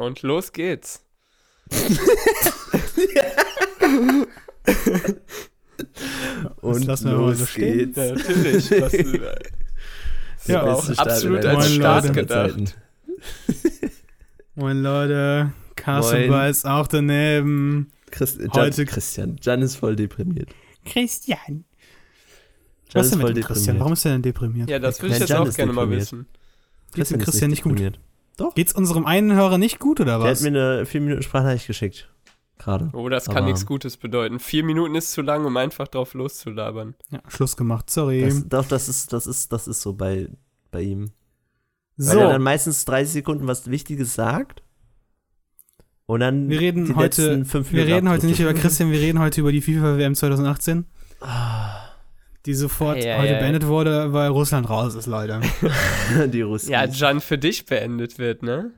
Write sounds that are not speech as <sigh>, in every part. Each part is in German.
Und los geht's. <laughs> Und lassen wir mal so stehen. geht's. Ja, natürlich. Äh, <laughs> Ja, auch absolut als Start Zeiten. gedacht. Moin Leute, Carsten Moin. weiß auch daneben. Christ, Heute- Christian. Jan ist voll deprimiert. Christian. Jan Was ist denn voll mit dem Christian? deprimiert. Warum ist er denn deprimiert? ja, das will ich jetzt Jan auch ist gerne mal deprimiert. wissen. Geht's dem Christian nicht gut? Deprimiert. Geht's unserem einen Hörer nicht gut oder Der hat was? mir eine 4 Minuten Sprachnachricht geschickt. Gerade. Oh, das kann Aber- nichts Gutes bedeuten. Vier Minuten ist zu lang, um einfach drauf loszulabern. Ja, Schluss gemacht, sorry. Das, doch, das ist, das ist, das ist so bei, bei ihm. Weil so, er dann meistens 30 Sekunden was Wichtiges sagt. Und dann wir reden die heute, letzten fünf wir reden heute nicht über. Christian, wir reden heute über die FIFA WM 2018, Ah, die sofort ei, heute ei. beendet wurde, weil Russland raus ist, Leute. <laughs> die Russen. Ja, Jan, für dich beendet wird, ne?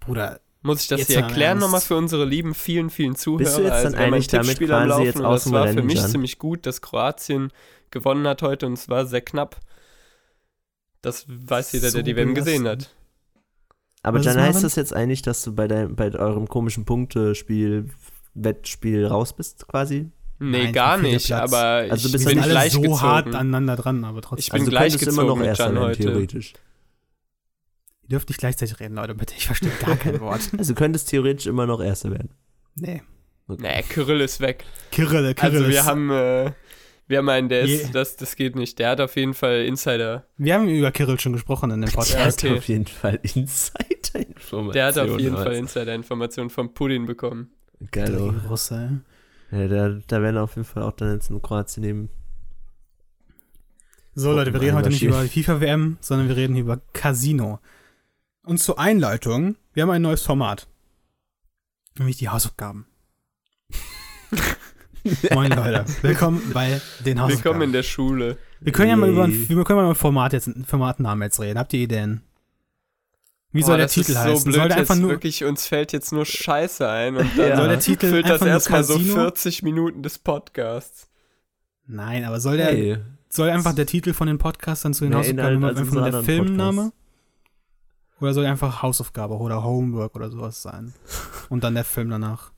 Bruder, Muss ich das Jetzt hier erklären nochmal für unsere lieben vielen, vielen Zuhörer? Bist du jetzt dann also eigentlich damit Tippspiel am quasi Laufen jetzt und aus das war für mich Jan? ziemlich gut, dass Kroatien gewonnen hat heute und es war sehr knapp. Das weiß jeder, der So die WM gesehen hat. Aber Was dann heißt das jetzt eigentlich, dass du bei, dein, bei eurem komischen Punktespiel, Wettspiel raus bist quasi? Nee, Nein, gar nicht, Platz. aber Also ich du bist bin alle gleich so gezogen. hart aneinander dran, aber trotzdem. Ich bin also gleich könntest immer noch gezogen Jan werden, heute. theoretisch. Ihr dürft nicht gleichzeitig reden, Leute, bitte. Ich verstehe gar kein Wort. <laughs> Also du könntest theoretisch immer noch Erster werden. Nee. Nee, Kyrill ist weg. Kyrill, Kyrill Also wir ist- haben, äh, wir haben einen, der ist, Je- das, das geht nicht. Der hat auf jeden Fall Insider. Wir haben über Kyrill schon gesprochen in dem Der Podcast. hat okay. auf jeden Fall Insider-Informationen. Der hat auf jeden. Fall Insider-Informationen von Putin bekommen. Geil, Russe. Ja, da, da werden auf jeden Fall auch dann jetzt in Kroatien nehmen. So, Leute, wir reden heute nicht über die FIFA-WM, sondern wir reden hier über Casino. Und zur Einleitung, wir haben ein neues Format. Nämlich die Hausaufgaben. <laughs> Moin Leute, willkommen bei den Hausaufgaben. Willkommen in der Schule. wir können ja mal über wir können mal über ein Format jetzt, einen Formatnamen jetzt reden. Habt ihr Ideen? Wie soll Boah, der das Titel ist heißen? So blöd soll der einfach nur, wirklich, uns fällt jetzt nur Scheiße ein und <laughs> dann Ja. soll der Titel füllt das einfach nur erstmal so Casino? 40 Minuten des Podcasts. Nein, aber soll der, Hey, soll einfach der Titel von den Podcastern zu den Hausaufgaben einfach nur der Filmname? Oder soll einfach Hausaufgabe oder Homework oder sowas sein? <laughs> Und dann der Film danach.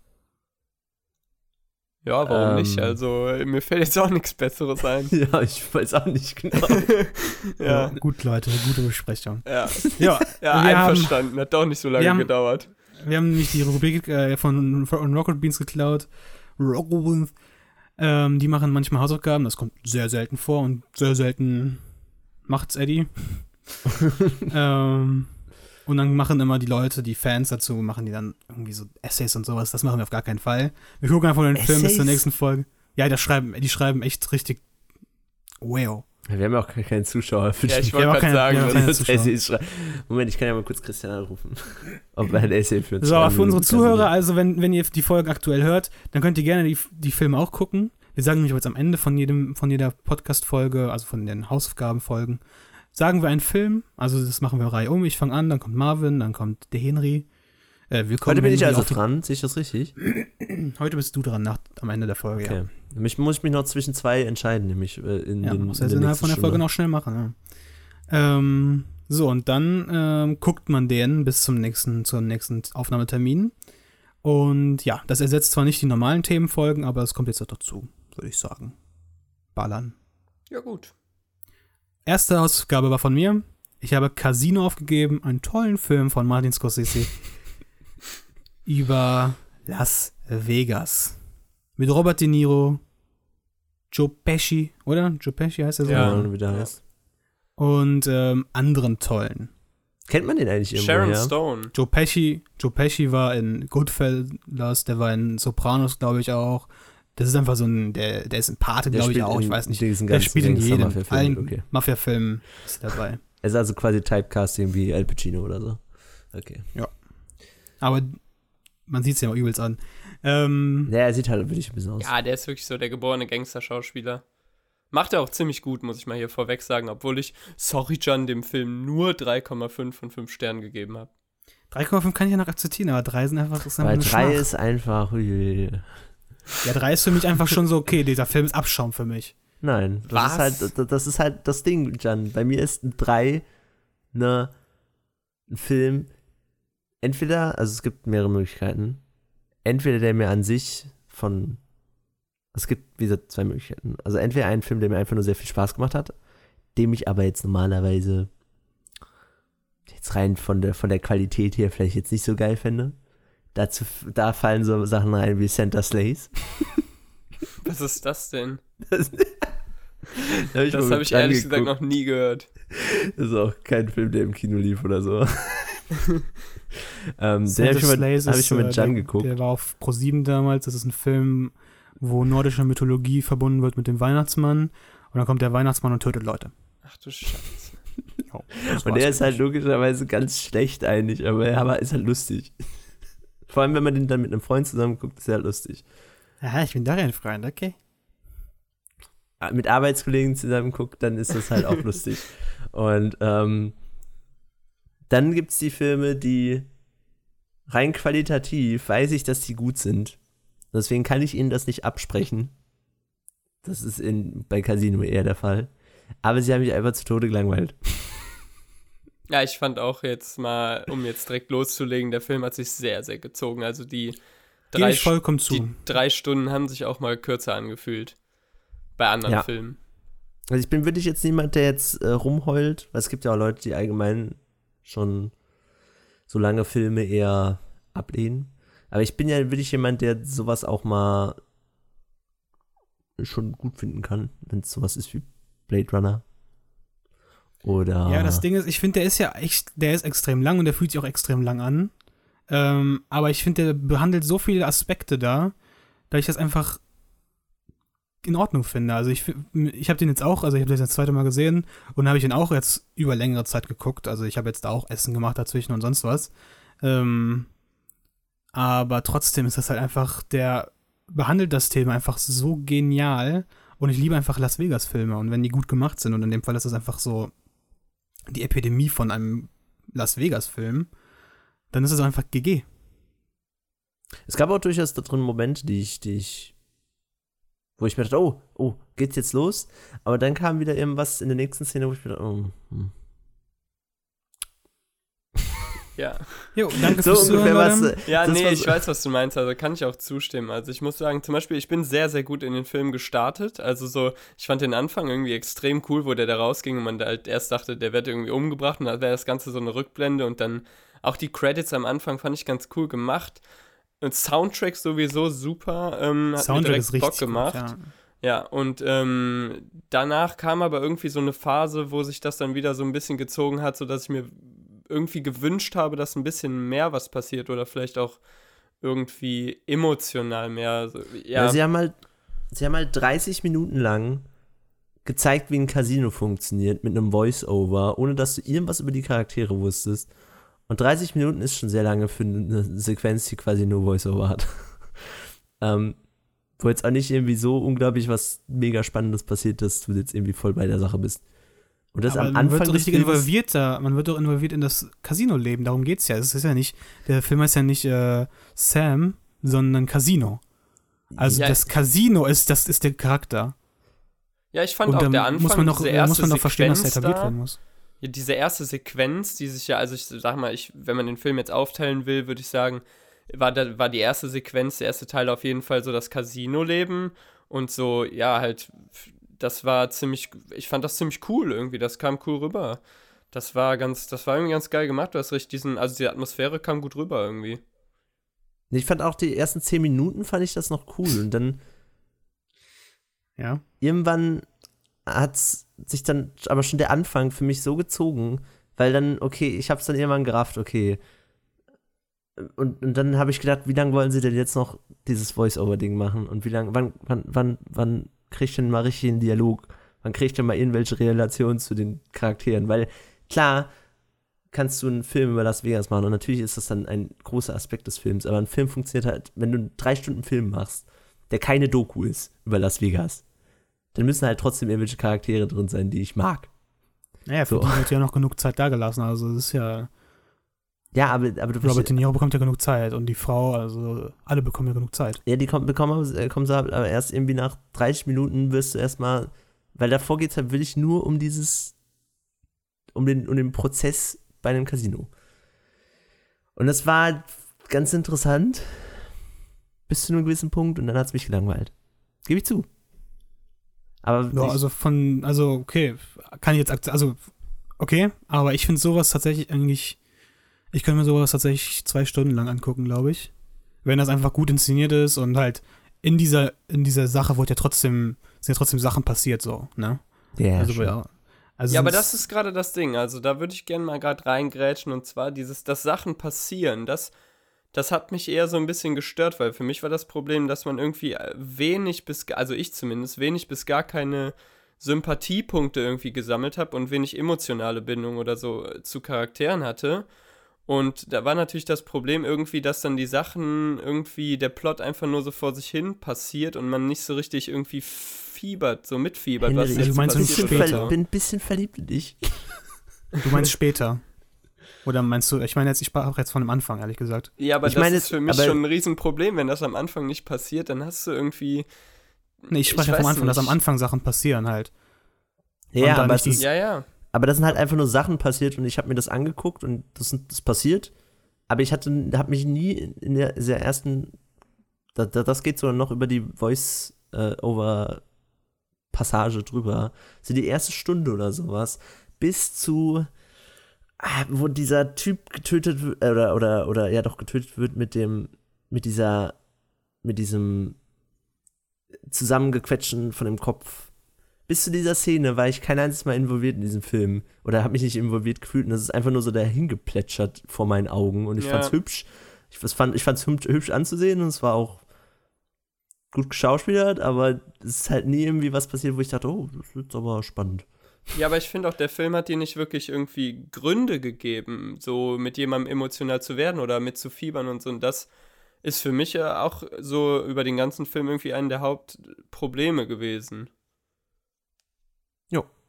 Ja, warum Ähm. nicht? Also, mir fällt jetzt auch nichts Besseres ein. <laughs> ja, ich weiß auch nicht genau. <laughs> ja, Gut, Leute, gute Besprechung. ja, Ja, <laughs> ja, wir haben, einverstanden. Hat doch nicht so lange wir haben- gedauert. wir haben nämlich die Rubrik äh, von, von Rocket Beans geklaut. Rocket Beans. Ähm, die machen manchmal Hausaufgaben, das kommt sehr selten vor und sehr selten macht's Eddie. ähm, und dann machen immer die Leute, die Fans dazu, machen die dann irgendwie so Essays und sowas. Das machen wir auf gar keinen Fall. Wir gucken einfach den Film bis zur Essays? nächsten Folge. Ja, das schreiben, die schreiben echt richtig. Wow. Wir haben ja auch gar keinen Zuschauer für Ja, die ich wollte gerade sagen. Essays schreiben. Moment, ich kann ja mal kurz Christian anrufen. <laughs> Ob er ein Essay für uns So, aber für unsere. Zuhörer, also wenn, wenn ihr die Folgen aktuell hört, dann könnt ihr gerne die, die Filme auch gucken. Wir sagen nämlich jetzt am Ende von jedem, von jeder Podcast-Folge, also von den Hausaufgabenfolgen, sagen wir einen Film. Also das machen wir Reihe um. Ich fange an, dann kommt Marvin, dann kommt der Henry. Äh, wir kommen Heute bin ich also dran, sehe ich das richtig? <clears throat> Heute bist du dran nach, am Ende der Folge, Okay. Mich, muss ich mich noch zwischen zwei entscheiden, nämlich äh, in ja. Ja, den muss ja der innerhalb nächsten von der Folge Stunde. noch schnell machen. Ja. Ähm, so, und dann ähm, guckt man den bis zum nächsten, zum nächsten Aufnahmetermin. Und ja, das ersetzt zwar nicht die normalen Themenfolgen, aber es kommt jetzt auch dazu, würde ich sagen. Ballern. Ja, gut. Erste Ausgabe war von mir. Ich habe Casino aufgegeben, einen tollen Film von Martin Scorsese <laughs> über Las Vegas. Mit Robert De Niro, Joe Pesci, oder? Joe Pesci heißt er so? Ja, Ja. und wie der heißt. Und ähm, anderen tollen. Kennt man den eigentlich irgendwo Sharon her? Stone. Joe Pesci, Joe Pesci war in Goodfellas, der war in Sopranos, glaube ich auch. Das ist einfach so ein, der, der ist ein Pate, glaube ich auch, ich weiß nicht. Der spielt in jedem, Gangster-Mafia-Filmen, allen Okay. Mafia-Filmen ist dabei. <laughs> Er ist also quasi Typecasting wie Al Pacino oder so. Okay. Aber man sieht es ja auch übelst an. Ähm, Ja, er sieht halt wirklich ein bisschen aus. Ja, der ist wirklich so der geborene Gangster-Schauspieler. Macht er auch ziemlich gut, muss ich mal hier vorweg sagen, obwohl ich Sorry John dem Film nur 3,5 von 5 Sternen gegeben habe. 3,5 kann ich ja noch akzeptieren, aber 3 sind einfach, ist einfach Weil eine drei Schmach. ist einfach. Ui. Ja, 3 ist für mich einfach <laughs> schon so, okay, dieser Film ist Abschaum für mich. Nein, das Was? ist halt das- ist halt das Ding, Jan. Bei mir ist ein 3 ne ein Film, entweder, also es gibt mehrere Möglichkeiten. Entweder der mir an sich von. Es gibt, wie gesagt, zwei Möglichkeiten. Also entweder ein Film, der mir einfach nur sehr viel Spaß gemacht hat, dem ich aber jetzt normalerweise jetzt rein von der, von der Qualität her vielleicht jetzt nicht so geil finde. Dazu, da fallen so Sachen rein wie Santa Slays. <laughs> Was ist das denn? Das, <laughs> da Das habe ich ehrlich gesagt noch nie gehört. Das ist auch kein Film, der im Kino lief oder so. <laughs> ähm, den Santa habe ich, mit- hab ich ist, schon mit äh, Jan der, geguckt. Der war auf Pro7 damals. Das ist ein Film, wo nordische Mythologie verbunden wird mit dem Weihnachtsmann. Und dann kommt der Weihnachtsmann und tötet Leute. Ach du Scheiße. Das Und der ist halt logischerweise ganz schlecht eigentlich, aber er aber ist halt lustig. Vor allem, wenn man den dann mit einem Freund zusammen guckt, ist halt lustig. Aha, ich bin da ein Freund, okay. Äh, Mit Arbeitskollegen zusammen guckt, dann ist das halt auch <laughs> lustig. Und ähm, dann gibt es die Filme, die rein qualitativ weiß ich, dass die gut sind. Deswegen kann ich ihnen das nicht absprechen. Das ist in, bei Casino eher der Fall. Aber sie haben mich einfach zu Tode gelangweilt. Ja, ich fand auch jetzt mal, um jetzt direkt loszulegen, der Film hat sich sehr, sehr gezogen. Also die drei, ich vollkommen zu. die drei Stunden haben sich auch mal kürzer angefühlt. Bei anderen Ja. Filmen. Also ich bin wirklich jetzt niemand, der jetzt äh, rumheult, weil es gibt ja auch Leute, die allgemein schon so lange Filme eher ablehnen. Aber ich bin ja wirklich jemand, der sowas auch mal schon gut finden kann, wenn es sowas ist wie Blade Runner. Oder Ja, das Ding ist, ich finde, der ist ja echt, der ist extrem lang und der fühlt sich auch extrem lang an. Ähm, aber ich finde, der behandelt so viele Aspekte da, dass ich das einfach in Ordnung finde. Also ich, ich habe den jetzt auch, also ich habe den jetzt das zweite Mal gesehen und habe ich den auch jetzt über längere Zeit geguckt. Also ich habe jetzt da auch Essen gemacht dazwischen und sonst was. Ähm, aber trotzdem ist das halt einfach, der behandelt das Thema einfach so genial und ich liebe einfach Las Vegas Filme und wenn die gut gemacht sind und in dem Fall ist das einfach so die Epidemie von einem Las Vegas Film, dann ist es einfach GG. Es gab auch durchaus da drin Momente, die ich, die ich, wo ich mir dachte, oh, oh, geht's jetzt los? Aber dann kam wieder irgendwas in der nächsten Szene, wo ich mir dachte, oh, hm. Ja. Jo, danke so fürs ungefähr Zuhören. was. Leute. Ja, nee, war ich weiß, was du meinst, also kann ich auch zustimmen. Also ich muss sagen, zum Beispiel, ich bin sehr, sehr gut in den Film gestartet. Also so, ich fand den Anfang irgendwie extrem cool, wo der da rausging und man da halt erst dachte, der wird irgendwie umgebracht und dann wäre das Ganze so eine Rückblende und dann auch die Credits am Anfang fand ich ganz cool gemacht. Und Soundtrack sowieso super. Ähm, hat mir Soundtrack ist richtig Bock gemacht. Gut, ja. Ja, und ähm, danach kam aber irgendwie so eine Phase, wo sich das dann wieder so ein bisschen gezogen hat, sodass ich mir irgendwie gewünscht habe, dass ein bisschen mehr was passiert oder vielleicht auch irgendwie emotional mehr. So, Ja. ja, sie haben halt, sie haben halt 30 Minuten lang gezeigt, wie ein Casino funktioniert mit einem Voice-Over, ohne dass du irgendwas über die Charaktere wusstest. Und 30 Minuten ist schon sehr lange für eine Sequenz, die quasi nur Voice-Over hat. <laughs> ähm, wo jetzt auch nicht irgendwie so unglaublich was mega Spannendes passiert, dass du jetzt irgendwie voll bei der Sache bist. Und das Aber am man Anfang wird richtig involviert da. Man wird doch involviert in das Casino-Leben. Darum geht's ja. Es ist ja nicht, der Film heißt ja nicht äh, Sam, sondern Casino. Also Ja. das Casino ist, das ist der Charakter. ja, ich fand Und auch der Anfang, muss man noch, diese erste muss man noch verstehen, dass der Sequenz etabliert da, werden muss. Ja, diese erste Sequenz, die sich ja, also ich sag mal, ich, wenn man den Film jetzt aufteilen will, würde ich sagen, war, da, war die erste Sequenz, der erste Teil auf jeden Fall so das Casino-Leben und so, ja, halt, das war ziemlich, ich fand das ziemlich cool irgendwie, das kam cool rüber. Das war ganz, das war irgendwie ganz geil gemacht, du hast richtig diesen, also die Atmosphäre kam gut rüber irgendwie. Ich fand auch die ersten 10 Minuten fand ich das noch cool. Und dann <laughs> Ja. irgendwann hat sich dann aber schon der Anfang für mich so gezogen, weil dann, okay, ich hab's dann irgendwann gerafft, okay. Und, und dann habe ich gedacht, wie lange wollen sie denn jetzt noch dieses Voice-Over-Ding machen? Und wie lange, wann, wann, wann, wann krieg ich denn mal richtig einen Dialog? Wann krieg ich denn mal irgendwelche Relationen zu den Charakteren? Weil, klar, kannst du einen Film über Las Vegas machen und natürlich ist das dann ein großer Aspekt des Films, aber ein Film funktioniert halt, wenn du einen drei Stunden Film machst, der keine Doku ist über Las Vegas, dann müssen halt trotzdem irgendwelche Charaktere drin sein, die ich mag. Naja, für So. die wird ja noch genug Zeit da gelassen. Also das ist ja. Ja, aber, aber du Robert De Niro bekommt ja genug Zeit und die Frau, also alle bekommen ja genug Zeit. Ja, die kommen, bekommen, äh, kommen sie aber erst irgendwie nach 30 Minuten wirst du erstmal, weil davor geht es halt wirklich nur um dieses, um den, um den Prozess bei einem Casino. Und das war ganz interessant. Bis zu einem gewissen Punkt und dann hat es mich gelangweilt. Gebe ich zu. Aber Ja, also von, also okay, kann ich jetzt, also okay, aber ich finde sowas tatsächlich eigentlich, ich könnte mir sowas tatsächlich zwei Stunden lang angucken, glaube ich. Wenn das einfach gut inszeniert ist und halt in dieser, in dieser Sache wurde ja trotzdem, sind ja trotzdem Sachen passiert, so, ne? ja, also, ja, also Ja, aber das ist gerade das Ding. Also da würde ich gerne mal gerade reingrätschen und zwar dieses, dass Sachen passieren. Das, das hat mich eher so ein bisschen gestört, weil für mich war das Problem, dass man irgendwie äh, wenig bis, also ich zumindest, wenig bis gar keine Sympathiepunkte irgendwie gesammelt habe und wenig emotionale Bindung oder so äh, zu Charakteren hatte. Und da war natürlich das Problem irgendwie, dass dann die Sachen irgendwie, der Plot einfach nur so vor sich hin passiert und man nicht so richtig irgendwie fiebert, so mitfiebert, was Henry, du jetzt meinst, ich du passiert bin, oder später. so. bin ein bisschen verliebt in dich. du meinst später. Oder meinst du, ich meine jetzt, ich sprach jetzt von dem Anfang, ehrlich gesagt. Ja, aber Ich das meine, ist für mich schon ein Riesenproblem, wenn das am Anfang nicht passiert, dann hast du irgendwie. Nee, ich spreche Ich ja vom Anfang, dass am nicht. Anfang Sachen passieren halt. Ja, aber, nicht ist, Ja, ja. Aber das sind halt einfach nur Sachen passiert und ich habe mir das angeguckt und das, das passiert. Aber ich hatte, habe mich nie in der, dieser ersten, da, da, das geht sogar noch über die Voice-Over-Passage drüber. So die erste Stunde oder sowas, bis zu, ah, wo dieser Typ getötet wird, oder, oder, oder ja doch getötet wird mit dem, mit dieser, mit diesem Zusammengequetschen von dem Kopf. Bis zu dieser Szene war ich kein einziges Mal involviert in diesem Film. Oder habe mich nicht involviert gefühlt. Und das ist einfach nur so dahin geplätschert vor meinen Augen. Und ich Ja. fand's hübsch. Ich fand ich fand's hübsch, hübsch anzusehen und es war auch gut geschauspielert, aber es ist halt nie irgendwie was passiert, wo ich dachte, oh, das ist aber spannend. Ja, aber ich finde auch, der Film hat dir nicht wirklich irgendwie Gründe gegeben, so mit jemandem emotional zu werden oder mit zu fiebern und so. Und das ist für mich ja auch so über den ganzen Film irgendwie einen der Hauptprobleme gewesen.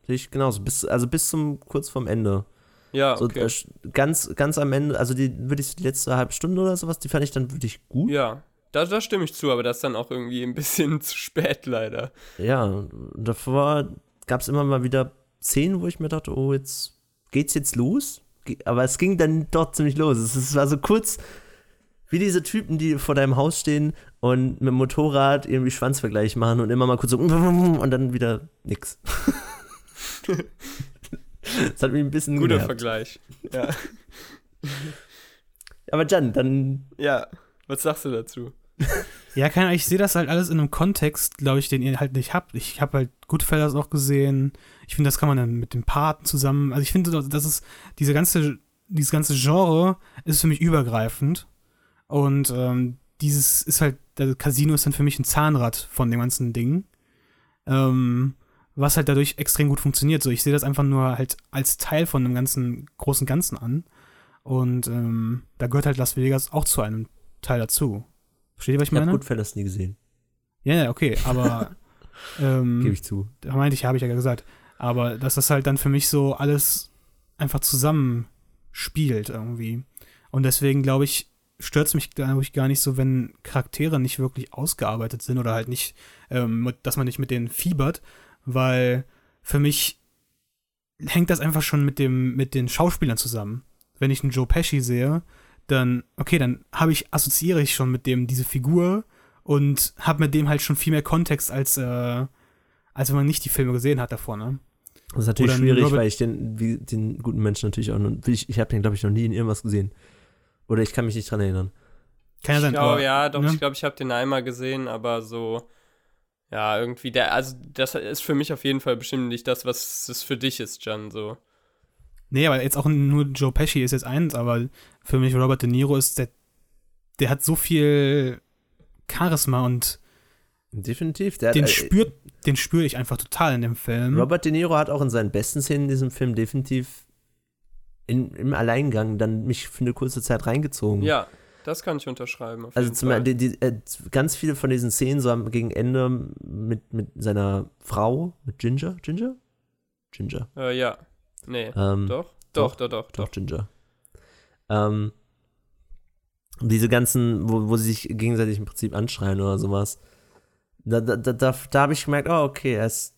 Sehe ich genauso. Bis, also bis zum kurz vorm Ende. Ja, So, okay. äh, ganz, ganz am Ende, also die würde ich die letzte halbe Stunde oder sowas, die fand ich dann wirklich gut. ja, da, da stimme ich zu, aber das ist dann auch irgendwie ein bisschen <laughs> zu spät leider. Ja, davor gab es immer mal wieder Szenen, wo ich mir dachte, oh, jetzt geht's jetzt los. Aber es ging dann doch ziemlich los. Es es war so kurz wie diese Typen, die vor deinem Haus stehen und mit dem Motorrad irgendwie Schwanzvergleich machen und immer mal kurz so <laughs> und dann wieder nix. <laughs> das hat mich ein bisschen Guter genervt. Vergleich. Ja. Aber Jan, dann ja, was sagst du dazu? Ja, keine Ahnung, ich sehe das halt alles in einem Kontext, glaube ich, den ihr halt nicht habt. Ich habe halt Goodfellas auch gesehen. Ich finde, das kann man dann mit dem Paten zusammen. Also ich finde, das ist diese ganze, dieses ganze Genre ist für mich übergreifend. Und ähm, dieses ist halt, das Casino ist dann für mich ein Zahnrad von dem ganzen Ding. Ähm, was halt dadurch extrem gut funktioniert. So, ich sehe das einfach nur halt als Teil von einem ganzen großen Ganzen an. Und ähm, da gehört halt Las Vegas auch zu einem Teil dazu. Versteht ihr, was ich ich habe meine? Goodfellas nie gesehen, Ja, ja, okay, aber <laughs> ähm, gebe ich zu. da meinte ich, habe ich ja gesagt. Aber dass das halt dann für mich so alles einfach zusammenspielt irgendwie. Und deswegen glaube ich, stört es mich, glaube ich, gar nicht so, wenn Charaktere nicht wirklich ausgearbeitet sind oder halt nicht, ähm, dass man nicht mit denen fiebert, weil für mich hängt das einfach schon mit dem, mit den Schauspielern zusammen. Wenn ich einen Joe Pesci sehe, dann, okay, dann habe ich, assoziiere ich schon mit dem diese Figur und habe mit dem halt schon viel mehr Kontext als, äh, als wenn man nicht die Filme gesehen hat davor, ne? Das ist natürlich schwierig, Robert- weil ich den, wie, den guten Menschen natürlich auch noch, ich, ich habe den, glaube ich, noch nie in irgendwas gesehen. Oder ich kann mich nicht dran erinnern. Kann ja Ich sein, glaube, aber, ja, doch, ne? ich glaube, ich habe den einmal gesehen, aber so, ja, irgendwie, der, also das ist für mich auf jeden Fall bestimmt nicht das, was es für dich ist, Jan, so. Nee, aber jetzt auch nur Joe Pesci ist jetzt eins, aber für mich Robert De Niro ist der, der hat so viel Charisma und Definitiv. Der den hat, äh, spürt, den spüre ich einfach total in dem Film. Robert De Niro hat auch in seinen besten Szenen in diesem Film definitiv in, im Alleingang dann mich für eine kurze Zeit reingezogen. Ja, das kann ich unterschreiben. Also zum die, die, äh, ganz viele von diesen Szenen so am, gegen Ende mit, mit seiner Frau, mit Ginger, Ginger? Ginger. Äh, ja, nee, Ähm, doch? Doch, doch, doch, Doch, doch. Ginger. Ähm, diese ganzen, wo, wo sie sich gegenseitig im Prinzip anschreien oder sowas. Da, da, da, da, da habe ich gemerkt, oh, okay, er ist.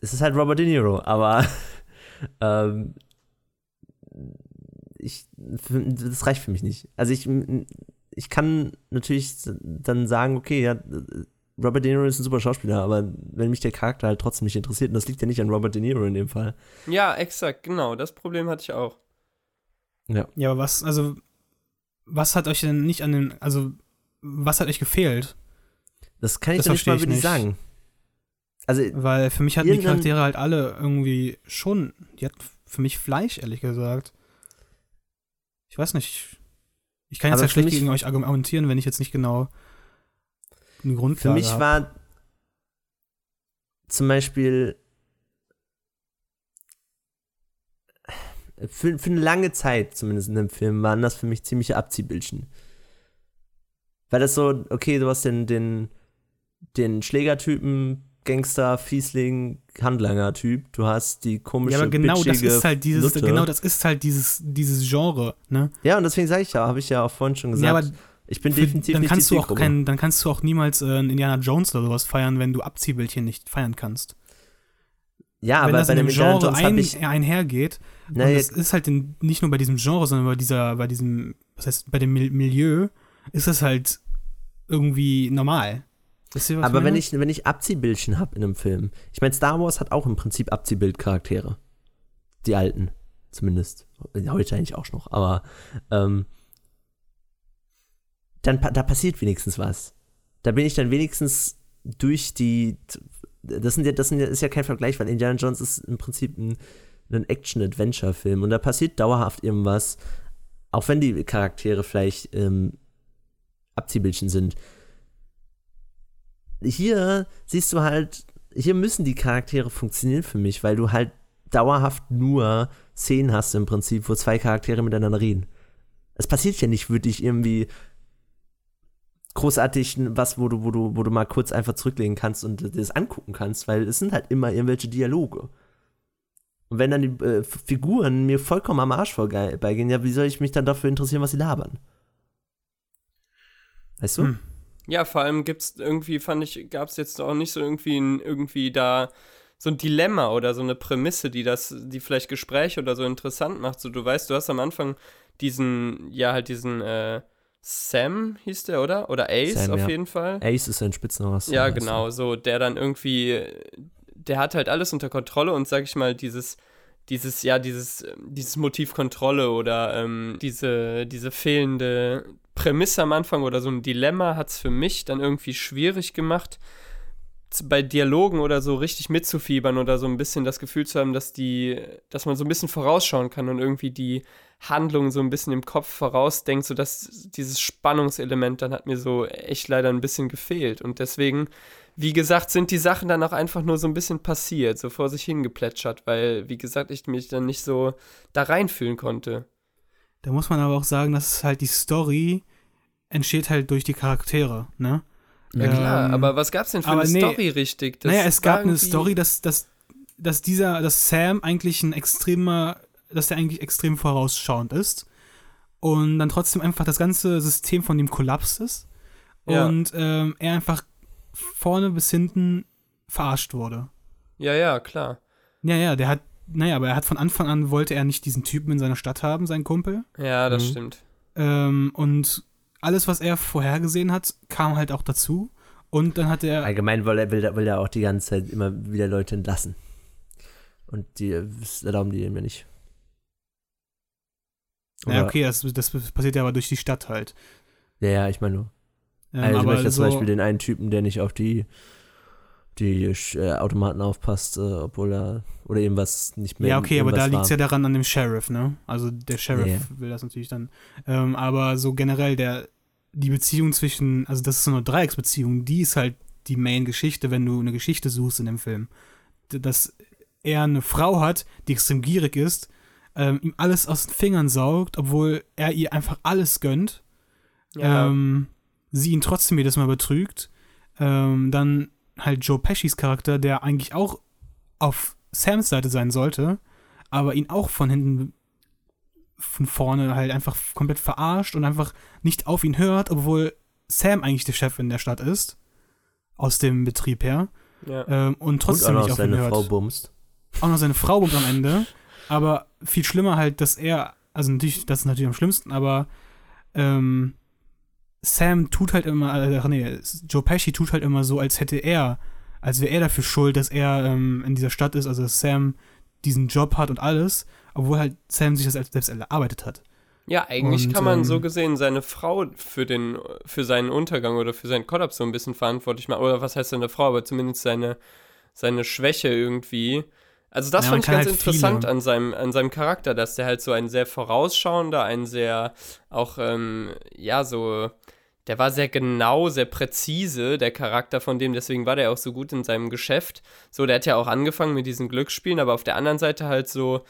Es ist halt Robert De Niro, aber <laughs> ähm, das reicht für mich nicht. Also ich, ich kann natürlich dann sagen, okay, ja, Robert De Niro ist ein super Schauspieler, aber wenn mich der Charakter halt trotzdem nicht interessiert, und das liegt ja nicht an Robert De Niro in dem Fall. Ja, exakt, genau, das Problem hatte ich auch. Ja. Ja, aber was, also, was hat euch denn nicht an den, also, was hat euch gefehlt? Das kann ich das nicht mal wirklich sagen. Also, Weil für mich hatten die Charaktere halt alle irgendwie schon, die hatten für mich Fleisch, ehrlich gesagt. Ich weiß nicht. Ich kann jetzt ja schlecht gegen euch argumentieren, wenn ich jetzt nicht genau eine Grundlage Für mich hab. war zum Beispiel für, für eine lange Zeit, zumindest in dem Film, waren das für mich ziemliche Abziehbildchen. Weil das so, okay, du hast den, den, den Schlägertypen, Gangster, Fiesling, Handlanger-Typ. Du hast die komische, Ja, aber genau das ist halt dieses, Nutte. genau das ist halt dieses, dieses Genre, ne? Ja, und deswegen sage ich ja, habe ich ja auch vorhin schon gesagt. Ja, aber ich bin definitiv dann nicht kannst du auch kein, Dann kannst du auch niemals äh, Indiana Jones oder sowas feiern, wenn du Abziehbildchen nicht feiern kannst. Ja, wenn aber das bei in dem Genre ein, ich, einhergeht, na, und es ist halt in, nicht nur bei diesem Genre, sondern bei dieser, bei diesem, was heißt, bei dem Milieu, ist das halt irgendwie normal. Aber wenn ich, wenn ich Abziehbildchen habe in einem Film, ich meine, Star Wars hat auch im Prinzip Abziehbildcharaktere. Die alten, zumindest. Heute eigentlich auch noch, aber ähm, dann da passiert wenigstens was. Da bin ich dann wenigstens durch die. Das, sind ja, das sind ja, ist ja kein Vergleich, weil Indiana Jones ist im Prinzip ein, ein Action-Adventure-Film und da passiert dauerhaft irgendwas, auch wenn die Charaktere vielleicht ähm, Abziehbildchen sind. Hier siehst du halt, hier müssen die Charaktere funktionieren für mich, weil du halt dauerhaft nur Szenen hast im Prinzip, wo zwei Charaktere miteinander reden. Es passiert ja nicht wirklich irgendwie großartig was, wo du, wo du, wo du mal kurz einfach zurücklegen kannst und dir das angucken kannst, weil es sind halt immer irgendwelche Dialoge. Und wenn dann die äh, Figuren mir vollkommen am Arsch vorbeigehen, ja, wie soll ich mich dann dafür interessieren, was sie labern? Weißt du? Hm. Ja, vor allem gibt's irgendwie, fand ich, gab es jetzt auch nicht so irgendwie, ein, irgendwie da so ein Dilemma oder so eine Prämisse, die das, die vielleicht Gespräche oder so interessant macht. So, du weißt, du hast am Anfang diesen, ja, halt diesen, äh, Sam hieß der, oder? Oder Ace Sam, auf ja. jeden Fall. Ace ist sein Spitzname. Ja, genau, so, der dann irgendwie, der hat halt alles unter Kontrolle und sag ich mal, dieses, dieses, ja, dieses, dieses Motiv Kontrolle oder ähm, diese, diese fehlende Prämisse am Anfang oder so ein Dilemma hat es für mich dann irgendwie schwierig gemacht, bei Dialogen oder so richtig mitzufiebern oder so ein bisschen das Gefühl zu haben, dass die, dass man so ein bisschen vorausschauen kann und irgendwie die Handlung so ein bisschen im Kopf vorausdenkt, sodass dieses Spannungselement dann hat mir so echt leider ein bisschen gefehlt. Und deswegen, wie gesagt, sind die Sachen dann auch einfach nur so ein bisschen passiert, so vor sich hingeplätschert, weil, wie gesagt, ich mich dann nicht so da reinfühlen konnte. Da muss man aber auch sagen, dass halt die Story entsteht halt durch die Charaktere, ne? Ja klar, ähm, aber was gab's denn für eine nee, Story richtig? Das naja, es gab eine Story, dass, dass, dass dieser, dass Sam eigentlich ein extremer, dass der eigentlich extrem vorausschauend ist und dann trotzdem einfach das ganze System von dem kollapst ist ja. und ähm, er einfach vorne bis hinten verarscht wurde. Ja, ja, klar. Ja, ja, der hat, naja, aber er hat von Anfang an wollte er nicht diesen Typen in seiner Stadt haben, seinen Kumpel. Ja, das mhm. stimmt. Ähm, und alles, was er vorhergesehen hat, kam halt auch dazu. Und dann hat er. Allgemein will er, will, er, will er auch die ganze Zeit immer wieder Leute entlassen. Und die erlauben die ihm ja nicht. Oder? Ja, okay, das, das passiert ja aber durch die Stadt halt. Ja, ja, ich meine nur. Ähm, also ich möchte so zum Beispiel den einen Typen, der nicht auf die, die äh, Automaten aufpasst, äh, obwohl er oder irgendwas nicht mehr. Ja, okay, aber da liegt es ja daran an dem Sheriff, ne? Also der Sheriff ja. will das natürlich dann. Ähm, aber so generell der, die Beziehung zwischen, also das ist so eine Dreiecksbeziehung, die ist halt die Main-Geschichte, wenn du eine Geschichte suchst in dem Film. Dass er eine Frau hat, die extrem gierig ist, ähm, ihm alles aus den Fingern saugt, obwohl er ihr einfach alles gönnt. Ja. Ähm, sie ihn trotzdem jedes Mal betrügt. Ähm, dann halt Joe Pescis Charakter, der eigentlich auch auf Sams Seite sein sollte, aber ihn auch von hinten von vorne halt einfach komplett verarscht und einfach nicht auf ihn hört, obwohl Sam eigentlich der Chef in der Stadt ist. Aus dem Betrieb her. Ja. Ähm, und trotzdem und nicht auf ihn hört. Frau bumst. Auch noch seine Frau bumst am Ende. Aber viel schlimmer halt, dass er also natürlich, das ist natürlich am schlimmsten, aber ähm, Sam tut halt immer, äh, ach nee, Joe Pesci tut halt immer so, als hätte er, als wäre er dafür schuld, dass er ähm, in dieser Stadt ist, also dass Sam diesen Job hat und alles, obwohl halt Sam sich das selbst erarbeitet hat. Ja, eigentlich Und, kann man so ähm, gesehen seine Frau für den, für seinen Untergang oder für seinen Kollaps so ein bisschen verantwortlich machen. Oder was heißt seine Frau, aber zumindest seine, seine Schwäche irgendwie. Also das Ja, fand ich ganz halt interessant viele- an seinem, an seinem Charakter, dass der halt so ein sehr vorausschauender, ein sehr auch, ähm, ja, so, der war sehr genau, sehr präzise, der Charakter von dem, deswegen war der auch so gut in seinem Geschäft. So, der hat ja auch angefangen mit diesen Glücksspielen, aber auf der anderen Seite halt so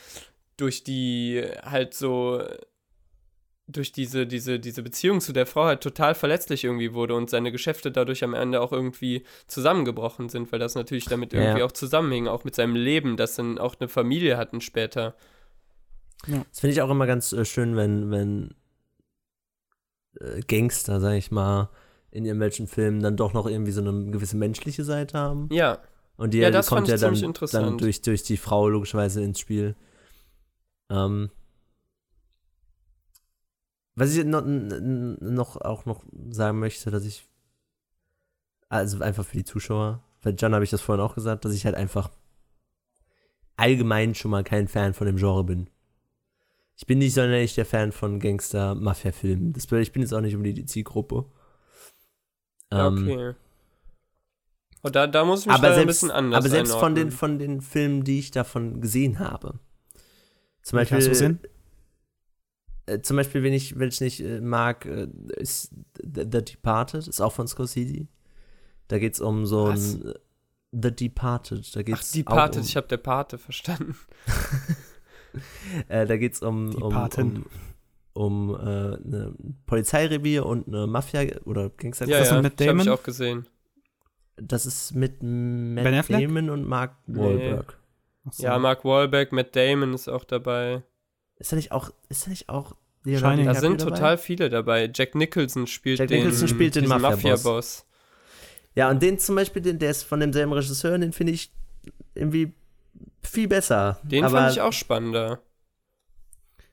durch die, halt so durch diese, diese, diese Beziehung zu der Frau halt total verletzlich irgendwie wurde und seine Geschäfte dadurch am Ende auch irgendwie zusammengebrochen sind, weil das natürlich damit Ja, irgendwie ja. auch zusammenhing, auch mit seinem Leben, dass dann auch eine Familie hatten später. Das finde ich auch immer ganz äh, schön, wenn, wenn äh, Gangster, sag ich mal, in irgendwelchen Filmen dann doch noch irgendwie so eine gewisse menschliche Seite haben. Ja, Und die, Ja, die kommt ja dann, dann durch, durch die Frau logischerweise ins Spiel. Ähm, was ich noch, noch auch noch sagen möchte, dass ich also einfach für die Zuschauer, weil John habe ich das vorhin auch gesagt, dass ich halt einfach allgemein schon mal kein Fan von dem Genre bin. Ich bin nicht sonderlich der Fan von Gangster-Mafia-Filmen. Das bedeutet, Ich bin jetzt auch nicht um die Zielgruppe. Ähm, okay. Und da, da muss ich mich aber leider ein selbst, bisschen anders aber selbst von den, von den Filmen, die ich davon gesehen habe. Zum Welche hast du Beispiel, gesehen? äh, zum Beispiel, wenn ich, wenn ich nicht äh, mag, äh, ist The, The Departed, ist auch von Scorsese. Da geht es um so Was? ein äh, The Departed. Da Ach, geht's die auch Pate, um, ich habe der Pate verstanden. <laughs> <laughs> äh, da geht es um, Die um, um, um äh, ein Polizeirevier und eine Mafia oder Gangster. Ja, das ja, mit Matt das habe ich Damon? auch gesehen. Das ist mit Matt Ben Affleck? Damon und Mark Nee. Wahlberg. Ach so. Ja, Mark Wahlberg, Matt Damon ist auch dabei. Ist da nicht auch, ist da nicht auch Shining. Da sind dabei? total viele dabei. Jack Nicholson spielt Jack den, Nicholson spielt den Mafia-Boss. Mafia-Boss. Ja, und den zum Beispiel, den, der ist von demselben Regisseur, den finde ich irgendwie viel besser. Den Aber, fand ich auch spannender.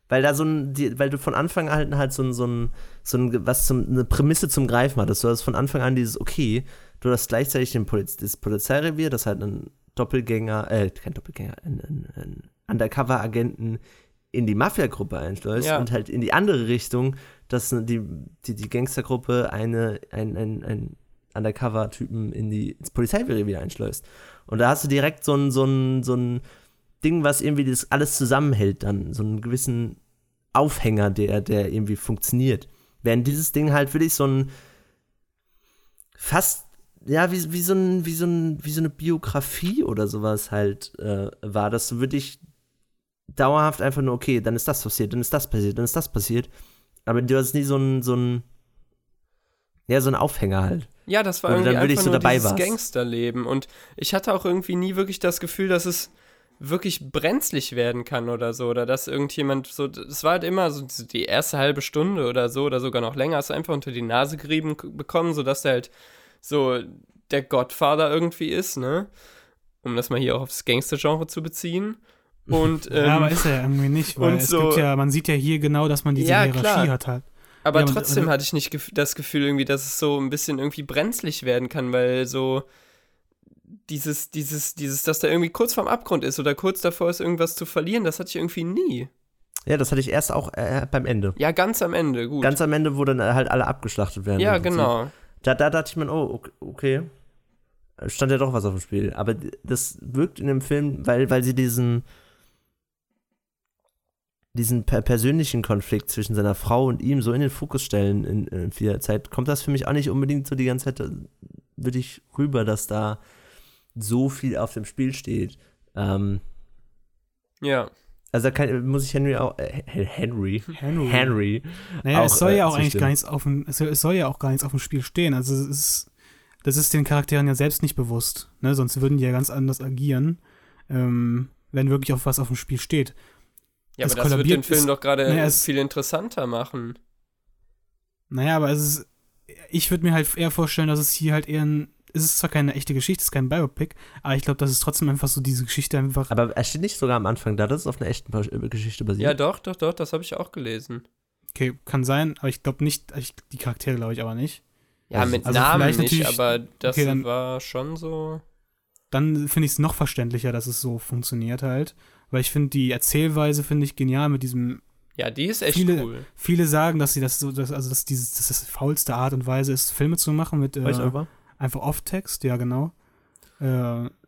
Weil da so ein, die, weil du von Anfang an halt so ein, so ein, so ein, was zum, eine Prämisse zum Greifen hattest. Du hast von Anfang an dieses, okay, du hast gleichzeitig den Poliz das Polizeirevier, das halt einen Doppelgänger, äh, kein Doppelgänger, einen, einen, einen Undercover-Agenten in die Mafia-Gruppe einschleust Ja. und halt in die andere Richtung, dass die, die, die Gangstergruppe eine, ein, ein, ein Undercover-Typen in die, ins Polizeirevier einschleust. Und da hast du direkt so ein, so ein, so ein Ding, was irgendwie das alles zusammenhält, dann, so einen gewissen Aufhänger, der, der irgendwie funktioniert. Während dieses Ding halt wirklich so ein fast, ja, wie, wie, so, ein, wie, so, ein, wie so eine Biografie oder sowas halt äh, war, dass du wirklich dauerhaft einfach nur, okay, dann ist das passiert, dann ist das passiert, dann ist das passiert. Aber du hast nie so ein, so ein, ja, so ein Aufhänger halt. Ja, das war irgendwie dann einfach so nur dabei dieses warst. Gangsterleben. Und ich hatte auch irgendwie nie wirklich das Gefühl, dass es wirklich brenzlig werden kann oder so. Oder dass irgendjemand so, es war halt immer so die erste halbe Stunde oder so oder sogar noch länger, hast du einfach unter die Nase gerieben bekommen, sodass der halt so der Godfather irgendwie ist, ne? Um das mal hier auch aufs Gangster-Genre zu beziehen. Und, ähm, ja, aber ist er ja irgendwie nicht, weil und es so- gibt ja, man sieht ja hier genau, dass man diese Ja, Hierarchie klar. hat halt. Aber Ja, trotzdem oder- hatte ich nicht das Gefühl irgendwie, dass es so ein bisschen irgendwie brenzlig werden kann, weil so dieses, dieses, dieses, dass da irgendwie kurz vorm Abgrund ist oder kurz davor ist, irgendwas zu verlieren, das hatte ich irgendwie nie. Ja, das hatte ich erst auch äh, beim Ende. Ja, ganz am Ende, gut. Ganz am Ende, wo dann halt alle abgeschlachtet werden. ja, genau. Da, da dachte ich mir, oh, ok- okay. Stand ja doch was auf dem Spiel. Aber das wirkt in dem Film, weil, weil sie diesen diesen per persönlichen Konflikt zwischen seiner Frau und ihm so in den Fokus stellen in, in vieler Zeit, kommt das für mich auch nicht unbedingt so die ganze Zeit äh, wirklich rüber, dass da so viel auf dem Spiel steht. Ähm, Ja. also da kann, muss ich Henry auch, äh, Henry, <laughs> Henry. Henry, Naja, auch, es soll äh, ja auch eigentlich zustimmen. gar nichts auf dem, es soll- es soll ja auch gar nichts auf dem Spiel stehen. Also es ist, das ist den Charakteren ja selbst nicht bewusst. Ne? Sonst würden die ja ganz anders agieren, ähm, wenn wirklich auf was auf dem Spiel steht. Ja, Es aber das wird den Film es- doch gerade naja, es- viel interessanter machen. Naja, aber es ist, ich würde mir halt eher vorstellen, dass es hier halt eher ein, es ist zwar keine echte Geschichte, es ist kein Biopic, aber ich glaube, das ist trotzdem einfach so diese Geschichte einfach. Aber er steht nicht sogar am Anfang da, dass es auf einer echten äh, Geschichte basiert. Ja, doch, doch, doch, das habe ich auch gelesen. Okay, kann sein, aber ich glaube nicht, ich, die Charaktere glaube ich aber nicht. Ja, mit Also Namen vielleicht nicht, natürlich- aber das okay, dann- war schon so. Dann finde ich es noch verständlicher, dass es so funktioniert halt. Weil ich finde, die Erzählweise finde ich genial mit diesem. Ja, die ist echt Viele- cool. Viele sagen, dass sie das so, dass, also dass dieses, dass das faulste Art und Weise ist, Filme zu machen mit äh, einfach Off-Text, ja genau. Äh,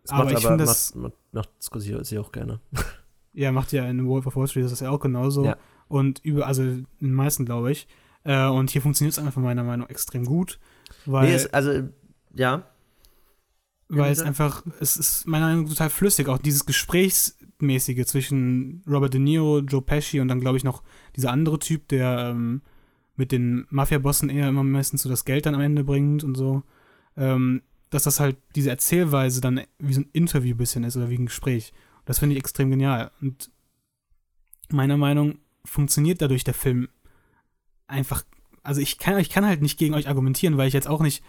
aber ich finde das, macht, macht, macht Scorsese auch gerne. <laughs> ja, macht ja in Wolf of Wall Street das ja auch genauso. Ja. Und über, also in den meisten, glaube ich. Äh, und hier funktioniert es einfach meiner Meinung nach extrem gut. Weil, nee, es, also, ja. weil es einfach, es ist meiner Meinung nach total flüssig. Auch dieses Gesprächsmäßige zwischen Robert De Niro, Joe Pesci und dann, glaube ich, noch dieser andere Typ, der ähm, mit den Mafia-Bossen eher immer meistens so das Geld dann am Ende bringt und so. Ähm, dass das halt diese Erzählweise dann wie so ein Interview bisschen ist oder wie ein Gespräch. Das finde ich extrem genial. Und meiner Meinung nach funktioniert dadurch der Film einfach. Also ich kann, ich kann halt nicht gegen euch argumentieren, weil ich jetzt auch nicht.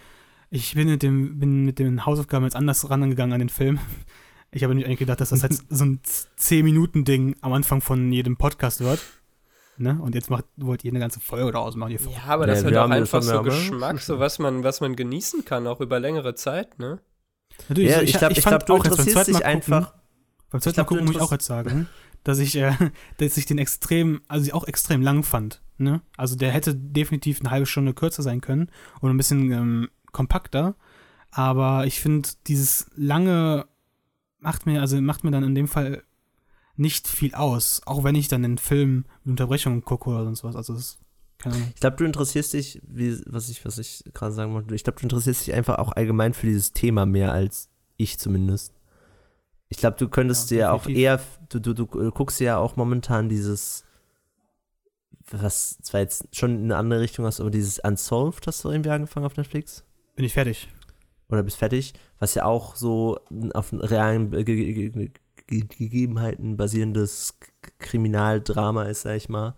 Ich bin mit, dem, bin mit den Hausaufgaben jetzt anders rangegangen an den Film. Ich habe nicht eigentlich gedacht, dass das jetzt <laughs> so ein 10-Minuten-Ding am Anfang von jedem Podcast wird. Ne? Und jetzt macht, wollt ihr eine ganze Folge daraus machen. Ihr Ja, aber das ist wir halt auch einfach so Geschmack, so was man, was man genießen kann, auch über längere Zeit, ne? Natürlich, ja so, ich glaube, ich fand glaub, du auch jetzt beim interessierst zweiten Mal dich gucken- einfach. Beim zweiten Ich glaub, Mal gucken muss ich auch jetzt sagen, <laughs> dass ich, äh, dass ich den extrem, also auch extrem lang fand. Ne? Also der hätte definitiv eine halbe Stunde kürzer sein können und ein bisschen ähm, kompakter. Aber ich finde, dieses lange macht mir, also macht mir dann in dem Fall nicht viel aus. Auch wenn ich dann den Film mit Unterbrechungen gucke oder sonst was. Also Ahnung. Ich glaube, du interessierst dich, wie, was ich, was ich gerade sagen wollte, ich glaube, du interessierst dich einfach auch allgemein für dieses Thema mehr als ich zumindest. Ich glaube, du könntest Ja, dir auch eher, du, du, du äh, guckst ja auch momentan dieses, was zwar jetzt schon in eine andere Richtung hast, aber dieses Unsolved hast du irgendwie angefangen auf Netflix? Bin ich fertig. Oder bist fertig? Was ja auch so auf realen Ge Ge Ge Ge Gegebenheiten basierendes Kriminaldrama ist, sag ich mal.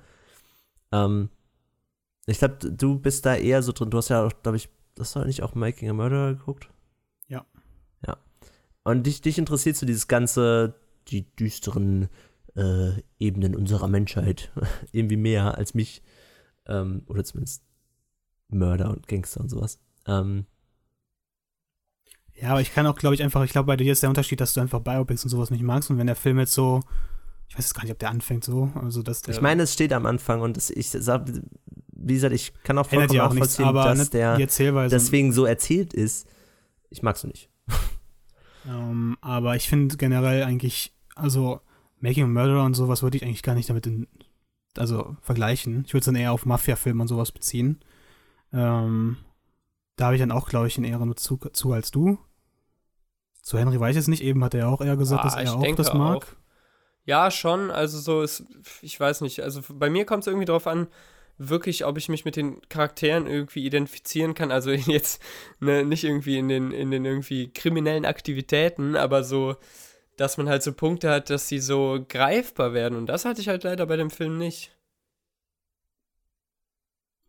Ähm, ich glaube, du bist da eher so drin. Du hast ja auch, glaube ich, hast du nicht auch Making a Murderer geguckt? Ja. Ja. Und dich, dich interessiert so dieses ganze, die düsteren äh, Ebenen unserer Menschheit <laughs> irgendwie mehr als mich. Ähm, oder zumindest Mörder und Gangster und sowas. Ähm, Ja, aber ich kann auch, glaube ich, einfach, ich glaube, bei dir ist der Unterschied, dass du einfach Biopics und sowas nicht magst. Und wenn der Film jetzt so, ich weiß jetzt gar nicht, ob der anfängt so, also dass der Ich meine, es steht am Anfang und das, ich sag, wie gesagt, ich kann auch vollkommen auch nichts, nachvollziehen, aber dass nicht der deswegen so erzählt ist. Ich mag's so nicht. Ähm, aber ich finde generell eigentlich, also Making a Murderer und sowas würde ich eigentlich gar nicht damit in, also vergleichen. Ich würde es dann eher auf Mafia-Filme und sowas beziehen. Ähm, da habe ich dann auch, glaube ich, einen eher Bezug zu als du. Zu Henry weiß ich es nicht, eben hat er auch eher gesagt, Ah, dass er auch das mag. auch. Ja, schon. Also so ist, ich weiß nicht. Also bei mir kommt es irgendwie drauf an, wirklich, ob ich mich mit den Charakteren irgendwie identifizieren kann. Also <laughs> jetzt ne, nicht irgendwie in den, in den irgendwie kriminellen Aktivitäten, aber so, dass man halt so Punkte hat, dass sie so greifbar werden. Und das hatte ich halt leider bei dem Film nicht.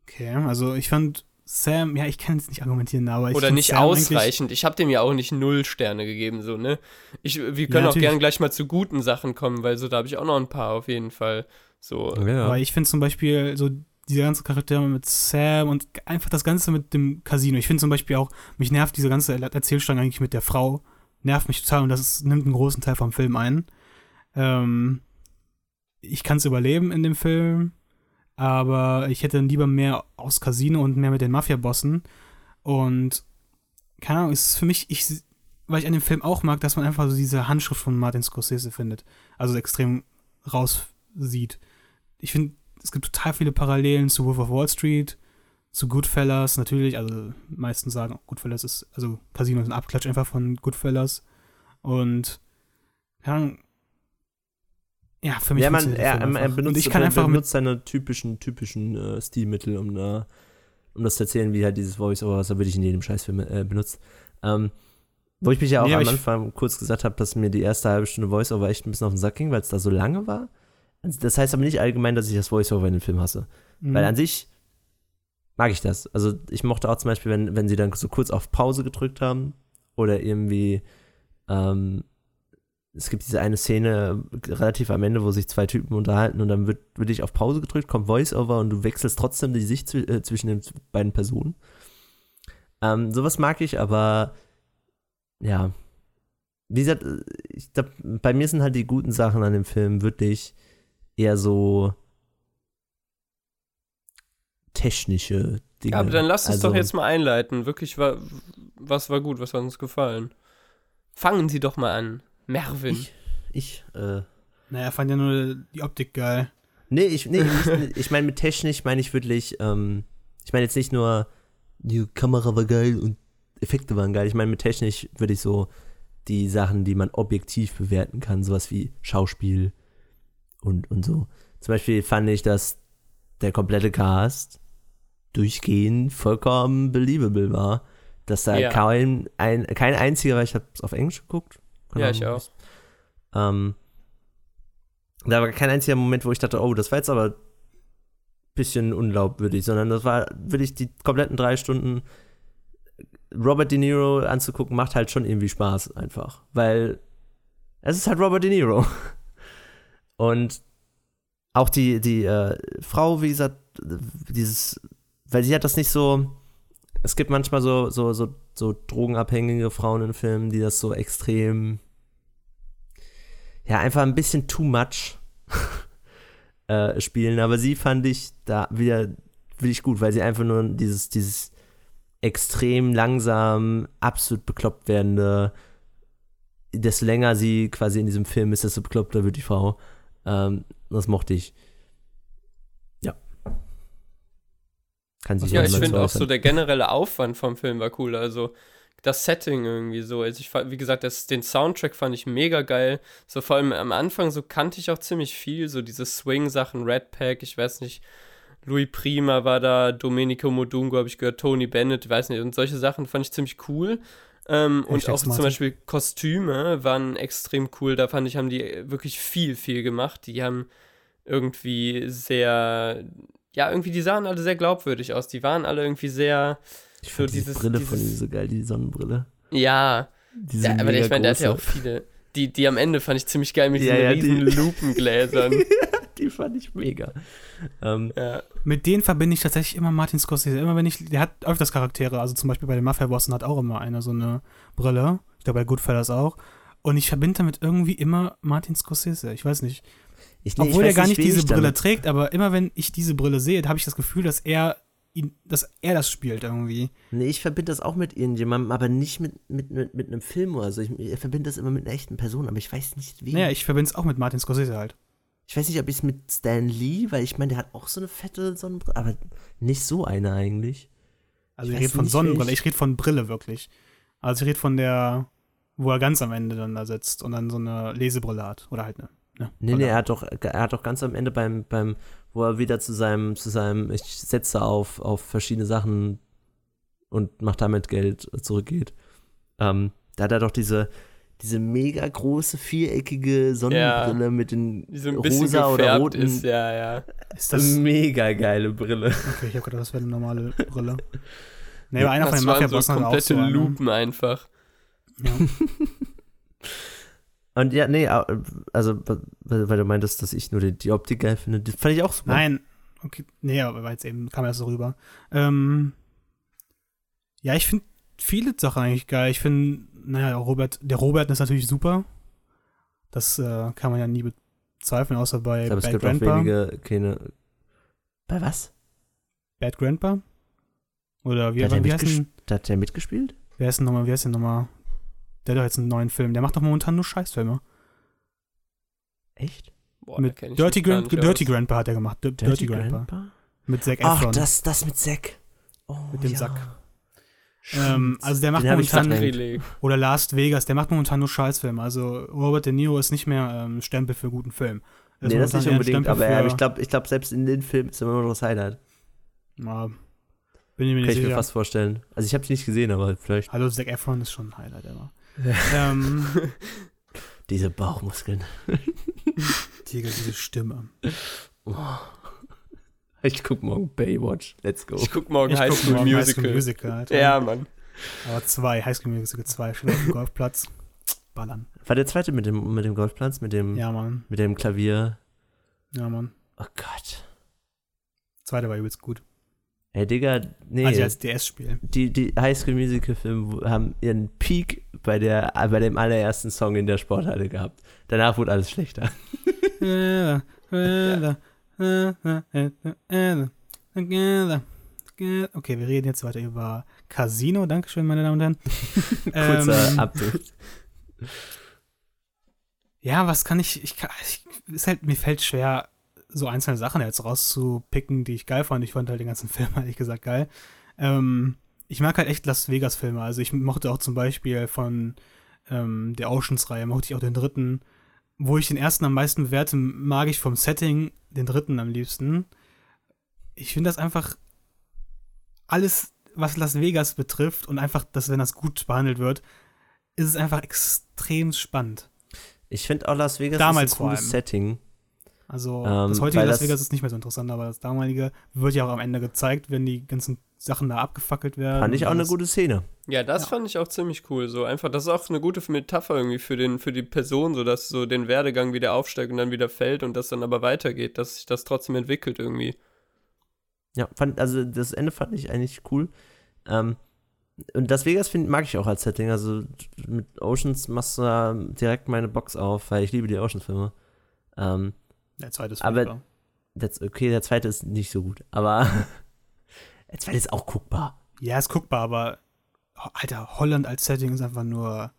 Okay, also ich fand Sam, ja, ich kann jetzt nicht argumentieren, aber ich Oder nicht Sam ausreichend. Ich habe dem ja auch nicht null Sterne gegeben, so, ne? Ich, wir können auch natürlich. gerne gleich mal zu guten Sachen kommen, weil so, da habe ich auch noch ein paar auf jeden Fall. So, Ja. Aber ich finde zum Beispiel so diese ganzen Charaktere mit Sam und einfach das Ganze mit dem Casino. Ich finde zum Beispiel auch, mich nervt diese ganze Erzählstrang eigentlich mit der Frau. Nervt mich total und das ist, nimmt einen großen Teil vom Film ein. Ähm, ich kann es überleben in dem Film, aber ich hätte lieber mehr aus Casino und mehr mit den Mafia-Bossen. Und keine Ahnung, es ist für mich, ich, weil ich an dem Film auch mag, dass man einfach so diese Handschrift von Martin Scorsese findet. Also extrem raussieht. Ich finde, es gibt total viele Parallelen zu Wolf of Wall Street, zu Goodfellas natürlich. Also, meisten sagen, Goodfellas ist, also Casino ist ein Abklatsch einfach von Goodfellas. Und, keine Ahnung, ja, für mich Ja, man, er, Film er einfach. benutzt, Und ich kann er einfach benutzt seine typischen, typischen äh, Stilmittel, um da, um das zu erzählen, wie halt dieses Voice-Over, was er wirklich in jedem Scheißfilm äh, benutzt. Ähm, wo ich mich ja auch Nee, am Anfang kurz gesagt habe, dass mir die erste halbe Stunde Voice-Over echt ein bisschen auf den Sack ging, weil es da so lange war. Also das heißt aber nicht allgemein, dass ich das Voice-Over in dem Film hasse. Mhm. Weil an sich mag ich das. Also ich mochte auch zum Beispiel, wenn, wenn sie dann so kurz auf Pause gedrückt haben oder irgendwie, ähm, es gibt diese eine Szene relativ am Ende, wo sich zwei Typen unterhalten und dann wird, wird dich auf Pause gedrückt, kommt Voice-Over und du wechselst trotzdem die Sicht zw äh, zwischen den beiden Personen. Ähm, sowas mag ich, aber ja. Wie gesagt, ich glaub, bei mir sind halt die guten Sachen an dem Film wirklich eher so technische Dinge. Ja, aber dann lass uns Also- doch jetzt mal einleiten. Wirklich, wa was war gut, was hat uns gefallen? Fangen Sie doch mal an. Mervin. Ich, ich, äh, Naja, fand ja nur die Optik geil. nee, ich, nee, ich, ich meine mit technisch meine ich wirklich, ähm, ich meine jetzt nicht nur, die Kamera war geil und Effekte waren geil. Ich meine mit technisch würde ich so die Sachen, die man objektiv bewerten kann, sowas wie Schauspiel und, und so. Zum Beispiel fand ich, dass der komplette Cast durchgehend vollkommen believable war. Dass da Ja. kein, ein, kein einziger, weil ich habe es auf Englisch geguckt. Keine Ja, ich auch. Ähm, da war kein einziger Moment, wo ich dachte, oh, das war jetzt aber ein bisschen unglaubwürdig, sondern das war wirklich die kompletten drei Stunden Robert De Niro anzugucken, macht halt schon irgendwie Spaß einfach, weil es ist halt Robert De Niro. <laughs> Und auch die, die äh, Frau, wie gesagt, dieses, weil sie hat das nicht so, es gibt manchmal so, so, so, so drogenabhängige Frauen in Filmen, die das so extrem ja, einfach ein bisschen too much <laughs> äh, spielen. Aber sie fand ich da wieder wirklich gut, weil sie einfach nur dieses, dieses extrem langsam, absolut bekloppt werdende, desto länger sie quasi in diesem Film ist, desto bekloppter wird die Frau. Ähm, das mochte ich. Ja. Kann sich Ja, ich finde auch so der generelle Aufwand vom Film war cool. Also das Setting irgendwie so. Also ich wie gesagt, das, den Soundtrack fand ich mega geil. So vor allem am Anfang so kannte ich auch ziemlich viel. So diese Swing-Sachen, Red Pack, ich weiß nicht. Louis Prima war da, Domenico Modungo habe ich gehört, Tony Bennett, weiß nicht. Und solche Sachen fand ich ziemlich cool. Ähm, und auch zum Smarty. Beispiel Kostüme waren extrem cool. Da fand ich, haben die wirklich viel, viel gemacht. Die haben irgendwie sehr, ja, irgendwie, die sahen alle sehr glaubwürdig aus. Die waren alle irgendwie sehr, Ich so finde diese dieses- Brille von ihm so geil, die Sonnenbrille. ja, Diese ja aber mega ich meine, der hat ja auch viele. Die, die am Ende fand ich ziemlich geil mit Ja, diesen ja, riesen die- <laughs> Lupengläsern. Die fand ich mega. Ähm, ja. Mit denen verbinde ich tatsächlich immer Martin Scorsese. Immer wenn ich, der hat öfters Charaktere, also zum Beispiel bei den Mafia-Bossen hat auch immer einer so eine Brille. Ich glaube bei Goodfellas auch. Und ich verbinde damit irgendwie immer Martin Scorsese. Ich weiß nicht. Ich, nee, ich Obwohl er gar nicht diese ich Brille damit- trägt, aber immer wenn ich diese Brille sehe, habe ich das Gefühl, dass er ihn, dass er das spielt irgendwie. Nee, ich verbinde das auch mit irgendjemandem, aber nicht mit, mit, mit, mit einem Film oder so. Ich, ich verbinde das immer mit einer echten Person, aber ich weiß nicht wie. Naja, ich verbinde es auch mit Martin Scorsese halt. Ich weiß nicht, ob ich es mit Stan Lee, weil ich meine, der hat auch so eine fette Sonnenbrille, aber nicht so eine eigentlich. Also Ich ich rede von Sonnenbrille, welch- ich rede von Brille wirklich. Also ich rede von der, wo er ganz am Ende dann da sitzt und dann so eine Lesebrille hat. Oder halt eine. Ne, Nee, nee, er hat doch, er hat doch ganz am Ende beim, beim, wo er wieder zu seinem, zu seinem, ich setze auf, auf verschiedene Sachen und mach damit Geld zurückgeht. Ähm, da hat er doch diese, diese mega große viereckige Sonnenbrille mit den so rosa oder roten. ist, ja, ja. Ist das. mega geile Brille. <laughs> Okay, ich habe gedacht, das wäre eine normale Brille. Nee, aber einer von den waren so Mafia-Bossen hat auch komplette so eine. Lupen einfach. Ja. <laughs> Und ja, nee, also, weil, du meintest, dass ich nur die, die Optik geil finde, das fand ich auch super. Nein, okay, nee, aber jetzt eben, kam erst so rüber. Ähm, ja, ich finde viele Sachen eigentlich geil. Ich finde, naja, Robert, der Robert ist natürlich super. Das äh, kann man ja nie bezweifeln, außer bei Ich glaube, es Bad gibt Grandpa. auch wenige, keine. Bei was? Bad Grandpa? Oder wie, Hat der wie, heißt denn, Hat der mitgespielt? wer ist denn nochmal, wer ist denn nochmal? Der hat doch jetzt einen neuen Film. Der macht doch momentan nur Scheißfilme. Echt? Boah, Mit Dirty, mich gar Gran nicht Dirty aus. Grandpa hat er gemacht. Dirty, Dirty Grandpa. Mit Zac Ach, Efron. das, das mit Zack. Oh, Mit dem ja. Sack. Ähm, also der macht Den momentan oder Last Vegas, der macht momentan nur Scheißfilme. Also Robert De Niro ist nicht mehr ähm, Stempel für guten Film. Ist Nee, das nicht unbedingt, Stempel aber er, für- ich glaube, ich glaub, selbst in den Filmen ist er immer noch das Highlight. Ja, bin ich mir Kann ich mir fast vorstellen. Also ich habe die nicht gesehen, aber vielleicht. Hallo, Zac Efron ist schon ein Highlight immer. Ähm, <laughs> Diese Bauchmuskeln. <laughs> Tiger, diese Stimme. Oh. <laughs> Ich guck morgen Baywatch. Let's go. Ich guck morgen Ich High guck School morgen Musical. High School Musical, Alter. Ja, Mann. Aber zwei, High School Musical 2, schön auf dem Golfplatz. Ballern. War der zweite mit dem, mit dem Golfplatz, mit dem, Ja, Mann. mit dem Klavier. Ja, Mann. Oh Gott. Zweite war übelst gut. Ey, Digga, nee. Also als DS-Spiel. die, die Highschool Musical Filme haben ihren Peak bei, der, bei dem allerersten Song in der Sporthalle gehabt. Danach wurde alles schlechter. <laughs> Okay, wir reden jetzt weiter über Casino. Dankeschön, meine Damen und Herren. <laughs> Kurzer Ähm, Update. Ja, was kann ich, ich, kann, ich ist halt, mir fällt schwer, so einzelne Sachen jetzt rauszupicken, die ich geil fand. Ich fand halt den ganzen <laughs> Film ehrlich gesagt geil. Ähm, ich mag halt echt Las Vegas-Filme. Also ich mochte auch zum Beispiel von ähm, der Oceans-Reihe, mochte ich auch den dritten. Wo ich den ersten am meisten bewerte, mag ich vom Setting den dritten am liebsten. Ich finde das einfach alles, was Las Vegas betrifft und einfach, dass wenn das gut behandelt wird, ist es einfach extrem spannend. Ich finde auch Las Vegas Damals ist ein cooles. Setting. Also Ähm, das heutige Las das- Vegas ist nicht mehr so interessant, aber das damalige wird ja auch am Ende gezeigt, wenn die ganzen Sachen da abgefackelt werden. Fand ich auch eine gute Szene. Ja, das Ja. fand ich auch ziemlich cool. So einfach, das ist auch eine gute Metapher irgendwie für den, für die Person, so dass so den Werdegang wieder aufsteigt und dann wieder fällt und das dann aber weitergeht, dass sich das trotzdem entwickelt irgendwie. Ja, fand, also das Ende fand ich eigentlich cool. Ähm, und Las Vegas find, mag ich auch als Setting. Also mit Oceans machst du da direkt meine Box auf, weil ich liebe die Oceans-Filme. Ähm, Der zweite ist Aber- furchtbar. das, okay, der zweite ist nicht so gut, aber <laughs> der zweite ist auch guckbar. Ja, ist guckbar, aber oh, Alter, Holland als Setting ist einfach nur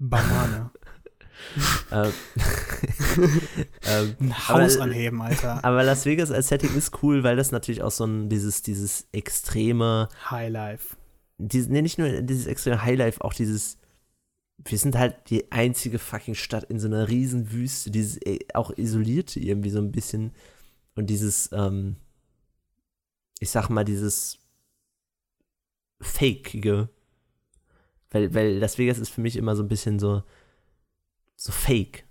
Banane. <laughs> ähm, <laughs> ähm, Ein Haus Aber- anheben, Alter. aber Las Vegas als Setting ist cool, weil das natürlich auch so ein, dieses, dieses extreme, Highlife. dieses, nee, nicht nur dieses extreme Highlife, auch dieses, wir sind halt die einzige fucking Stadt in so einer riesen Wüste, dieses äh, auch isolierte irgendwie so ein bisschen und dieses, ähm, ich sag mal, dieses Fakeige, weil, weil Las Vegas ist für mich immer so ein bisschen so, so fake.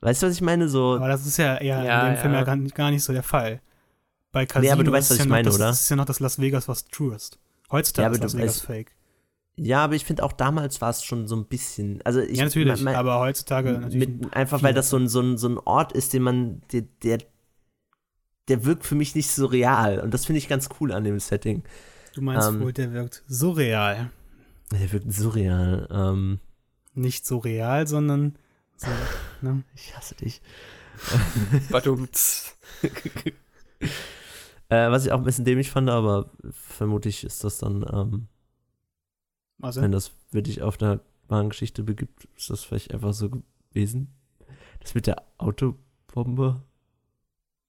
Weißt du, was ich meine? So, Aber das ist ja eher Ja, in dem Film ja. ja gar, nicht- gar nicht so der Fall. Bei Casino Nee, aber du weißt, ist was ja ich noch meine, das, oder? Das ist ja noch das Las Vegas, was true ist. Heutzutage Ja, ist Las Vegas weißt- fake. Ja, aber ich finde auch damals war es schon so ein bisschen, also ich, ja, natürlich, mein- aber heutzutage natürlich. mit, einfach viel weil das so ein, so, ein, so ein Ort ist, den man, der, der, der wirkt für mich nicht so real. Und das finde ich ganz cool an dem Setting. du meinst ähm, wohl, der wirkt surreal. Der wirkt surreal. Ähm, Nicht so real, sondern so, ne? <laughs> ich hasse dich. <laughs> Badumts. Äh, was ich auch ein bisschen dämlich fand, aber vermutlich ist das dann, ähm, Also, wenn das wirklich auf einer wahren Geschichte begibt, ist das vielleicht einfach so gewesen. Das mit der Autobombe,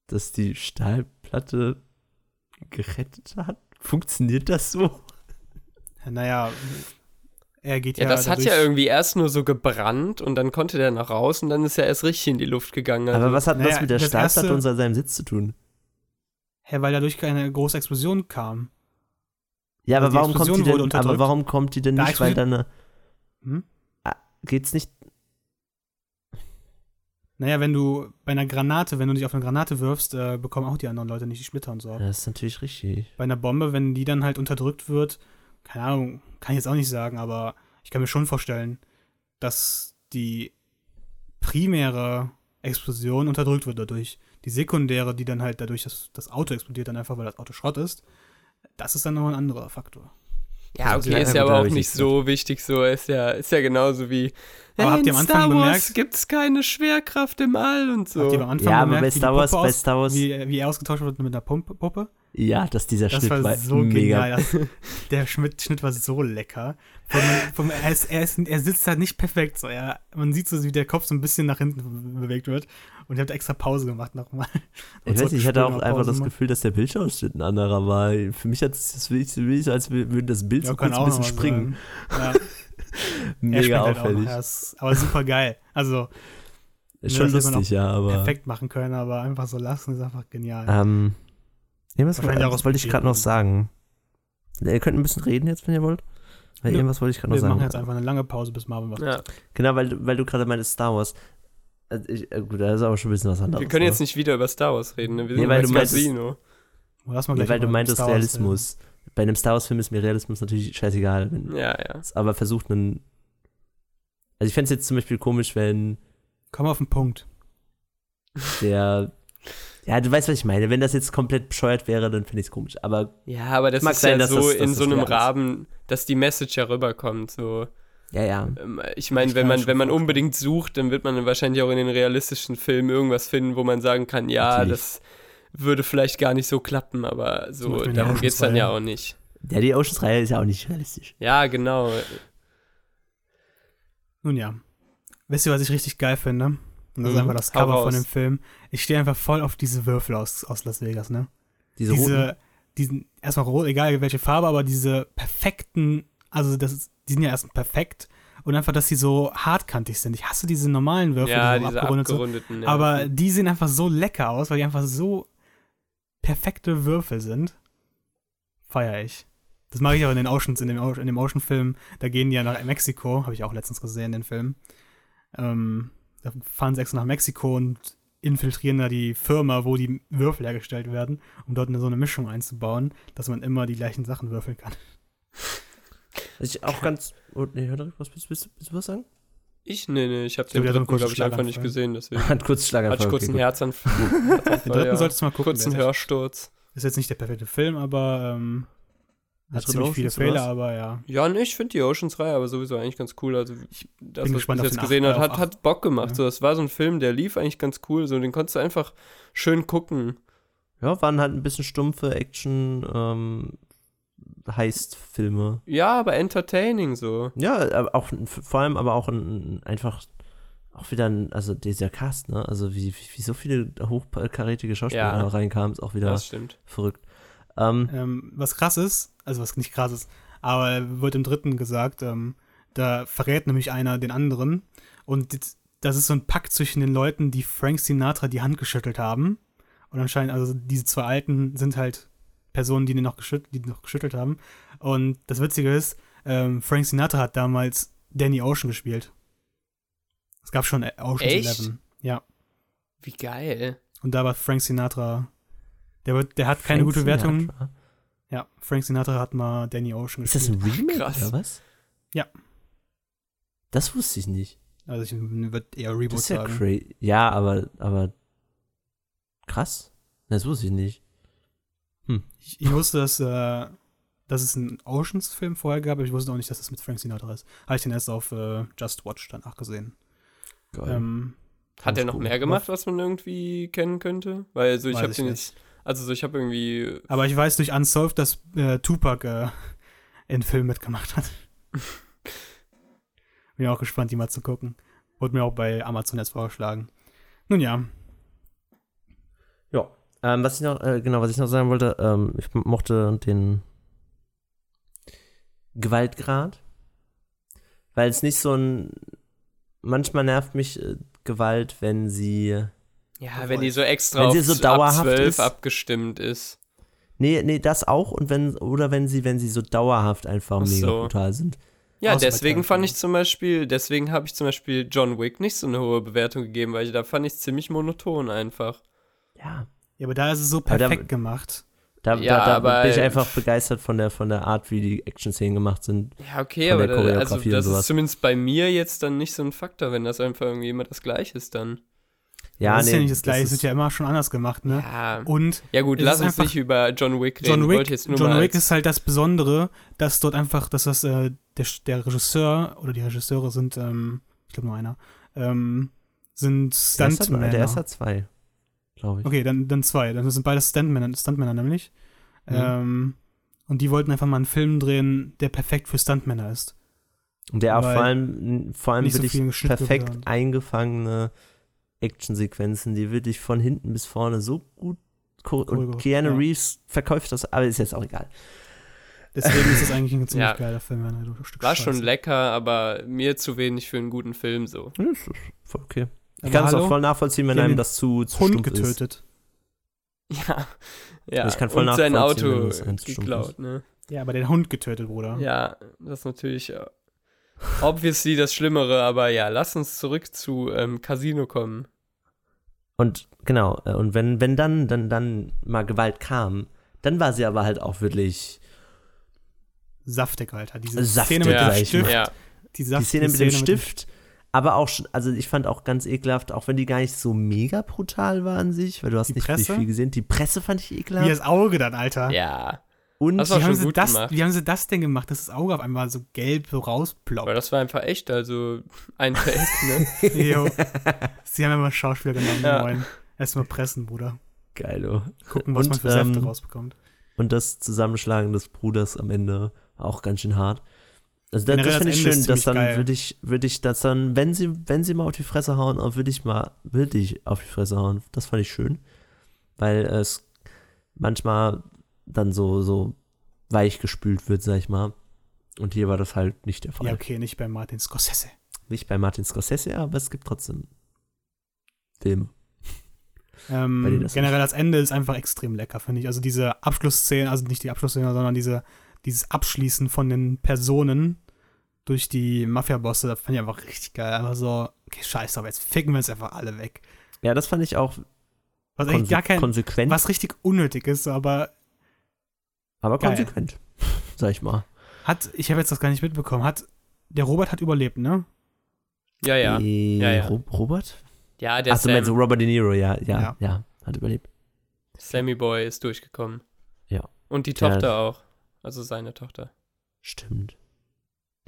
dass die Stahlplatte gerettet hat. Funktioniert das so? naja, er geht Ja, ja. das hat ja irgendwie erst nur so gebrannt und dann konnte der nach raus und dann ist er erst richtig in die Luft gegangen. Also, Aber was hat naja, das mit der Stahlplatte unter seinem Sitz zu tun? Hä, weil dadurch keine große Explosion kam. Ja, aber Also die warum kommt die Explosion denn, aber warum kommt die denn Da nicht, weil explodiert- dann Hm? geht's nicht? Naja, wenn du bei einer Granate, wenn du dich auf eine Granate wirfst, äh, bekommen auch die anderen Leute nicht die Splitter und so. Ja, das ist natürlich richtig. Bei einer Bombe, wenn die dann halt unterdrückt wird, keine Ahnung, kann ich jetzt auch nicht sagen, aber ich kann mir schon vorstellen, dass die primäre Explosion unterdrückt wird dadurch. Die sekundäre, die dann halt dadurch, dass das Auto explodiert, dann einfach, weil das Auto Schrott ist, das ist dann noch ein anderer Faktor. ja, Also, okay, ist ja aber auch ich nicht so wichtig, so ist ja, ist ja genauso wie Aber habt ihr am Anfang Star Wars bemerkt- gibt's keine Schwerkraft im All und so. Habt ihr am Anfang Ja, aber bemerkt, bei Star Wars, bei Star Wars, wie, wie er ausgetauscht wird mit einer Pumpe, Puppe? ja, dass dieser Das Schnitt war war so mega. genial. <laughs> Das, der Schnitt, Schnitt war so lecker. Vom, vom, er, ist, er, ist, er sitzt halt nicht perfekt. So. Er, man sieht so, wie der Kopf so ein bisschen nach hinten bewegt wird. Und ich habe extra Pause gemacht nochmal. <laughs> Ich weiß nicht, ich hatte auch einfach das Gefühl. Dass der Bildausschnitt ein anderer war. Für mich hat es das wirklich so, als würde das Bild Ja, so kurz ein bisschen springen. sein. Ja, <laughs> Mega halt auch auffällig. Ja, ist, aber super geil. Also Ist Ja, schon lustig, ja, aber. perfekt machen können, aber einfach so lassen ist einfach genial. Ähm, irgendwas wollte ich gerade noch sagen. Ihr könnt ein bisschen reden jetzt, wenn ihr wollt. Weil Nö. irgendwas wollte ich gerade noch Wir machen sagen. jetzt einfach eine lange Pause, bis Marvin was ja. Genau, weil, du- weil du gerade meintest Star Wars. Also ich, äh, gut, das ist aber schon ein bisschen was anderes. Wir können jetzt nicht wieder über Star Wars reden, ne? Wir Nee, sind weil bei du meintest- Casino. Lass mal Ja, gleich weil du über meintest Wars reden. Bei einem Star Wars-Film ist mir Realismus natürlich scheißegal. Wenn Ja, ja. aber versucht einen. Also ich fände es jetzt zum Beispiel komisch, wenn Komm auf den Punkt. der. ja, du weißt, was ich meine. Wenn das jetzt komplett bescheuert wäre, dann finde ich es komisch. Aber Ja, aber das Mag ist sein, ja dass so das- in das so einem. Rahmen, dass die Message ja rüberkommt. So. ja, ja. Ähm, Ich meine, wenn man, wenn man unbedingt sucht, dann wird man wahrscheinlich auch in den realistischen Filmen irgendwas finden, wo man sagen kann, ja, Natürlich. das würde vielleicht gar nicht so klappen, aber so, darum geht es dann ja auch nicht. Ja, die Oceans-Reihe ist ja auch nicht realistisch. Ja, genau. Nun ja. Wisst ihr, was ich richtig geil finde? Und das ist Mhm. einfach das Cover von dem Film. Ich stehe einfach voll auf diese Würfel aus, aus Las Vegas, ne? Diese, roten. diese, diesen, erstmal rot, egal welche Farbe, aber diese perfekten, also das ist, die sind ja erst perfekt und einfach, dass sie so hartkantig sind. Ich hasse diese normalen Würfel, ja, die so diese abgerundet sind. abgerundeten. ja. Aber die sehen einfach so lecker aus, weil die einfach so perfekte Würfel sind. Feier ich. Das mache ich auch in den Oceans, in dem, in dem Ocean-Film. Da gehen die ja nach Mexiko, habe ich auch letztens gesehen, den Film. Ähm, da fahren sie extra nach Mexiko und infiltrieren da die Firma, wo die Würfel hergestellt werden, um dort eine, so eine Mischung einzubauen, dass man immer die gleichen Sachen würfeln kann. Was ich auch ganz. Oh, nee, hör doch, was willst, willst, willst du was sagen? Ich, nee, nee, ich habe den dritten, glaube ich, einfach nicht Schlaganfall. gesehen, deswegen. <laughs> Hat kurz Hatte ich Schlaganfall. kurz einen Herzanfall. Den dritten ja. solltest du mal gucken. Kurzen Hörsturz. ist jetzt nicht der perfekte Film, aber ähm, hat Drin ziemlich viele Fehler, was? aber ja. Ja, nee, ich finde die Oceans-Reihe aber sowieso eigentlich ganz cool. Also, das, bin was gespannt ich jetzt gesehen habe, hat, hat Bock gemacht. Ja. So, das war so ein Film, der lief eigentlich ganz cool. So, den konntest du einfach schön gucken. Ja, waren halt ein bisschen stumpfe Action, ähm, Heist-Filme. Ja, aber entertaining so. Ja, aber auch vor allem aber auch ein, einfach auch wieder ein, also dieser Cast, ne? Also wie, wie, wie so viele hochkarätige Schauspieler Ja. da reinkamen, ist auch wieder Das stimmt. verrückt. Ähm, Ähm, was krass ist, also was nicht krass ist, aber wird im dritten gesagt, ähm, da verrät nämlich einer den anderen und das ist so ein Pakt zwischen den Leuten, die Frank Sinatra die Hand geschüttelt haben und anscheinend, also diese zwei Alten sind halt Personen, die den noch, geschütt, die den noch geschüttelt haben und das Witzige ist, ähm, Frank Sinatra hat damals Danny Ocean gespielt. Es gab schon Ocean's Echt? Eleven. Ja. Wie geil. Und da war Frank Sinatra. Der, wird, der hat keine Frank gute Wertung. Sinatra. Ja, Frank Sinatra hat mal Danny Ocean Ist das gespielt. ein Remake Krass. oder was? Ja. Das wusste ich nicht. Also ich würde eher Das Reboot ist ja sagen. Ja, aber, aber krass. Das wusste ich nicht. Ich, ich wusste, dass, äh, dass es einen Oceans-Film vorher gab, aber ich wusste auch nicht, dass es mit Frank Sinatra ist. Habe ich den erst auf äh, Just Watch danach gesehen. Geil. Ähm, Hat er noch cool. mehr gemacht, was man irgendwie kennen könnte? Weil so, ich habe den nicht. jetzt. Also so, ich habe irgendwie. Aber ich weiß durch Unsolved, dass äh, Tupac äh, in Film mitgemacht hat. <laughs> Bin auch gespannt, die mal zu gucken. Wurde mir auch bei Amazon jetzt vorgeschlagen. Nun Ja. Ähm, was ich noch, äh, genau, was ich noch sagen wollte, ähm, ich mochte den Gewaltgrad, weil es nicht so ein, manchmal nervt mich äh, Gewalt, wenn sie, Ja, wenn die so extra Wenn auf sie so ab dauerhaft 12 ist. abgestimmt ist. nee, nee, das auch und wenn, oder wenn sie, wenn sie so dauerhaft einfach Ach mega so. brutal sind. Ja, Außer deswegen fand ich zum Beispiel, deswegen habe ich zum Beispiel John Wick nicht so eine hohe Bewertung gegeben, weil ich, da fand ich es ziemlich monoton einfach. Ja. Ja, aber da ist es so Aber da- perfekt gemacht. Da, Ja, da, da bin ich einfach begeistert von der, von der Art, wie die Action-Szenen gemacht sind. Ja, okay, aber da, also das sowas. ist zumindest bei mir jetzt dann nicht so ein Faktor, wenn das einfach irgendwie immer das Gleiche ist dann. Ja, das ist nee, ja nicht das Gleiche, es ist- wird ja immer schon anders gemacht, ne? Ja, Und ja gut, lass ist uns einfach- nicht über John Wick reden. John Wick, wollte jetzt nur John mal Wick ist halt das Besondere, dass dort einfach, dass das äh, der, der Regisseur oder die Regisseure sind, ähm, ich glaube nur einer, ähm, sind Stuntmänner. der erste hat zwei, glaube ich. Okay, dann, dann zwei. Dann sind beide Stuntmänner, Stuntmänner nämlich. Mhm. Ähm, und die wollten einfach mal einen Film drehen, der perfekt für Stuntmänner ist. Und der auch Weil vor allem, vor allem so wirklich Schnitt perfekt und- eingefangene Actionsequenzen, die wirklich von hinten bis vorne so gut cho- und Keanu ja. Reeves verkauft das, aber ist jetzt auch egal. Deswegen ist das eigentlich ein <laughs> ziemlich Ja. geiler Film. Ein Stück War schon Scheiße. lecker, aber mir zu wenig für einen guten Film so. Ja, ist voll okay. Ich kann es auch voll nachvollziehen, wenn einem das zu, zu Hund stumpf ist. getötet. Ja, ja. Ich kann voll und sein nachvollziehen, Auto wenn geklaut, ist. ne? Ja, aber den Hund getötet, Bruder. Ja, das ist natürlich äh, obviously das Schlimmere, aber ja, lass uns zurück zu ähm, Casino kommen. Und genau, äh, und wenn, wenn dann, dann, dann mal Gewalt kam, Dann war sie aber halt auch wirklich Saftig, Alter. Diese Saftig, Szene mit ja, dem Stift. ja. Die, die Szene mit dem Szene Stift. Aber auch, schon- also ich fand auch ganz ekelhaft, auch wenn die gar nicht so mega brutal war an sich, weil du hast Die nicht Presse? viel gesehen. Die Presse fand ich Wie ekelhaft. das Auge dann, Alter. Ja. Und Wie haben, das, gemacht. wie haben sie das denn gemacht, dass das Auge auf einmal so gelb so rausploppt? Aber das war einfach echt, also ein <laughs> Take, ne? Jo. Sie haben immer Schauspieler genommen, Ja. wollen. Erstmal pressen, Bruder. geilo. Gucken, was Und, man für Säfte ähm, rausbekommt. Und das Zusammenschlagen des Bruders am Ende auch ganz schön hart. Also das, das finde ich Ende schön, dass dann würde ich, würde ich das dann, wenn sie, wenn sie mal auf die Fresse hauen, würde ich mal, würde ich auf die Fresse hauen. Das fand ich schön. Weil es manchmal dann so, so weich gespült wird, sag ich mal. Und hier war das halt nicht der Fall. Ja, okay, nicht bei Martin Scorsese. Nicht bei Martin Scorsese, aber es gibt trotzdem Filme. Ähm, generell das Ende ist einfach extrem lecker, finde ich. Also diese Abschlussszene, also nicht die Abschlussszene, sondern diese, dieses Abschließen von den Personen durch die Mafia-Bosse, das fand ich einfach richtig geil. Einfach so, okay, scheiß drauf, jetzt ficken wir uns einfach alle weg. Ja, das fand ich auch Was eigentlich konse gar kein, konsequent, was richtig unnötig ist, aber aber geil. konsequent, <laughs> sag ich mal. hat, ich habe jetzt das gar nicht mitbekommen, hat, der Robert hat überlebt, ne? Ja, ja. Äh, Ja, ja. Ro- Robert? Ja, der Achso, meinst du Robert De Niro, ja, ja, ja, Ja. hat überlebt. Sammy Boy ist durchgekommen. Ja. Und die Der- Tochter auch. Also seine Tochter. Stimmt.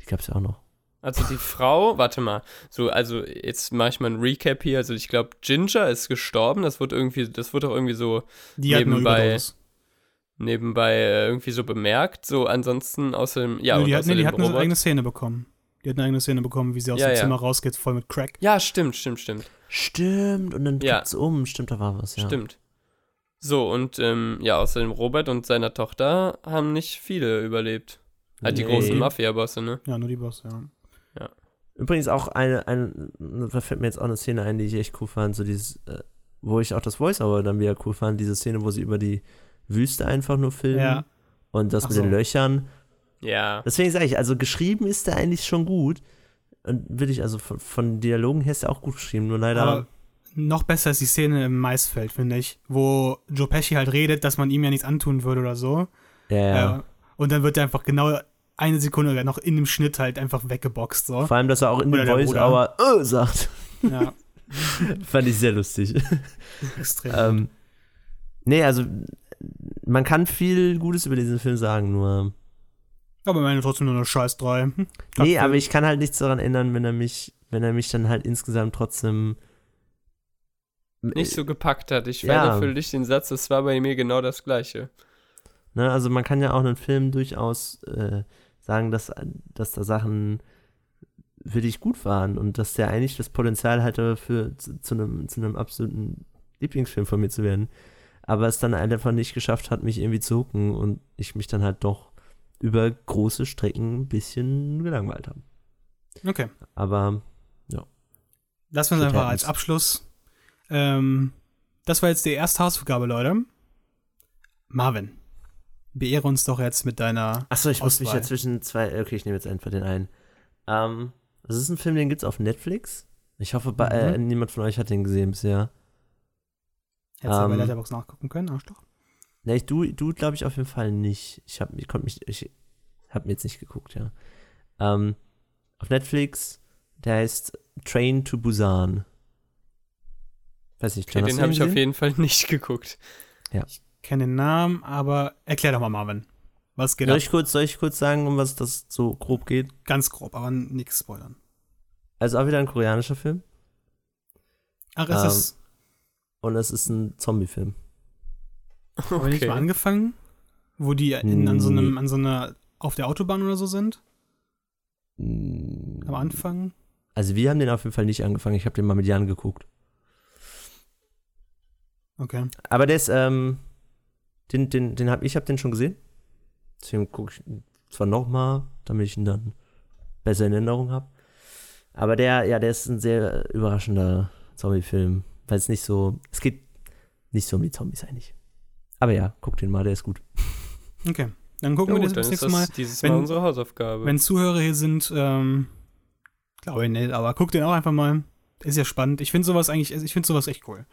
Die gab's ja auch noch. Also die Frau, warte mal, so, also jetzt mache ich mal ein Recap hier. Also ich glaube, Ginger ist gestorben. Das wurde irgendwie, das wurde auch irgendwie so Die Nebenbei- nebenbei äh, irgendwie so bemerkt. So ansonsten außerdem, ja, und die hat, nee, die hat eine eigene Szene bekommen. Die hat eine eigene Szene bekommen, wie sie aus Ja, dem ja. Zimmer rausgeht, voll mit Crack. Ja, stimmt, stimmt, stimmt. Stimmt, und dann Ja. kippt's um. Stimmt, da war was, ja. Stimmt. So, und ähm, ja, außerdem Robert und seiner Tochter haben nicht viele überlebt. Halt die Nee. großen Mafia-Bosse, ne? Ja, nur die Boss, ja. Übrigens auch eine, eine, da fällt mir jetzt auch eine Szene ein, die ich echt cool fand, so dieses, äh, wo ich auch das Voice-Over dann wieder cool fand, diese Szene, wo sie über die Wüste einfach nur filmen Ja. und das Ach mit so. den Löchern. Ja. Deswegen sage ich, also geschrieben ist der eigentlich schon gut. Und will ich, also von, von Dialogen her ist er auch gut geschrieben, nur leider. Aber noch besser ist die Szene im Maisfeld, finde ich, wo Joe Pesci halt redet, dass man ihm ja nichts antun würde oder so. ja, ja. Äh, und dann wird er einfach genau eine Sekunde noch in dem Schnitt halt einfach weggeboxt. So. Vor allem, dass er auch in Oder dem der Voice-Over äh, sagt. Ja, <laughs> Fand ich sehr lustig. extrem. ähm, nee, also man kann viel Gutes über diesen Film sagen, nur. aber meine trotzdem nur eine Scheiß 3. Hm, Nee, aber ich kann halt nichts daran ändern, wenn er mich, wenn er mich dann halt insgesamt trotzdem Nicht so gepackt hat. Ich Ja. werde für dich den Satz, das war bei mir genau das Gleiche. Ne, also man kann ja auch einen Film durchaus äh, sagen, dass, dass da Sachen für dich gut waren und dass der eigentlich das Potenzial hatte, für zu, zu, einem, zu einem absoluten Lieblingsfilm von mir zu werden. Aber es dann einfach nicht geschafft hat, mich irgendwie zu hucken und ich mich dann halt doch über große Strecken ein bisschen gelangweilt habe. Okay. Aber Lassen wir es einfach als Abschluss. Ähm, das war jetzt die erste Hausaufgabe, Leute. Marvin, beehre uns doch jetzt mit deiner. Achso, ich muss mich Auswahl. ja zwischen zwei. Okay, ich nehme jetzt einfach den einen. Ähm, das ist ein Film, den gibt's auf Netflix. Ich hoffe, bei, äh, Mhm. niemand von euch hat den gesehen bisher. Hättest du bei Ähm, Letterboxd nachgucken können, Arschloch? Ne, ich, du, du glaube ich auf jeden Fall nicht. Ich habe ich konnte mich, ich habe mir jetzt nicht geguckt, ja. Ähm, auf Netflix, der heißt Train to Busan. Weiß nicht, Okay, John, hast den habe ich auf jeden Fall nicht <laughs> geguckt. Kenne den Namen, aber erklär doch mal, Marvin. Was geht Soll ab? ich, kurz, soll ich kurz sagen, um was das so grob geht? Ganz grob, aber nichts spoilern. Also auch wieder ein koreanischer Film Ach, ist Ähm, das. und es ist ein Zombie-Film. <laughs> Haben wir nicht mal angefangen? Wo die in, an so einem, an so einer, auf der Autobahn oder so sind? Mm, Am Anfang? Also wir haben den auf jeden Fall nicht angefangen. Ich habe den mal mit Jan geguckt. Okay. Aber der ist, ähm, den, den, den hab ich habe den schon gesehen. Deswegen gucke ich ihn zwar nochmal, damit ich ihn dann besser in Erinnerung habe. Aber der, ja, der ist ein sehr überraschender Zombie-Film. Weil es nicht so, es geht nicht so um die Zombies eigentlich. Aber ja, guck den mal, der ist gut. Okay. Dann gucken Ja, wir gut, das nächste Mal. dieses wenn- Mal unsere Hausaufgabe. Wenn Zuhörer hier sind, ähm, glaube ich nicht, aber guckt den auch einfach mal. Ist ja spannend. Ich finde sowas eigentlich, ich finde sowas echt cool.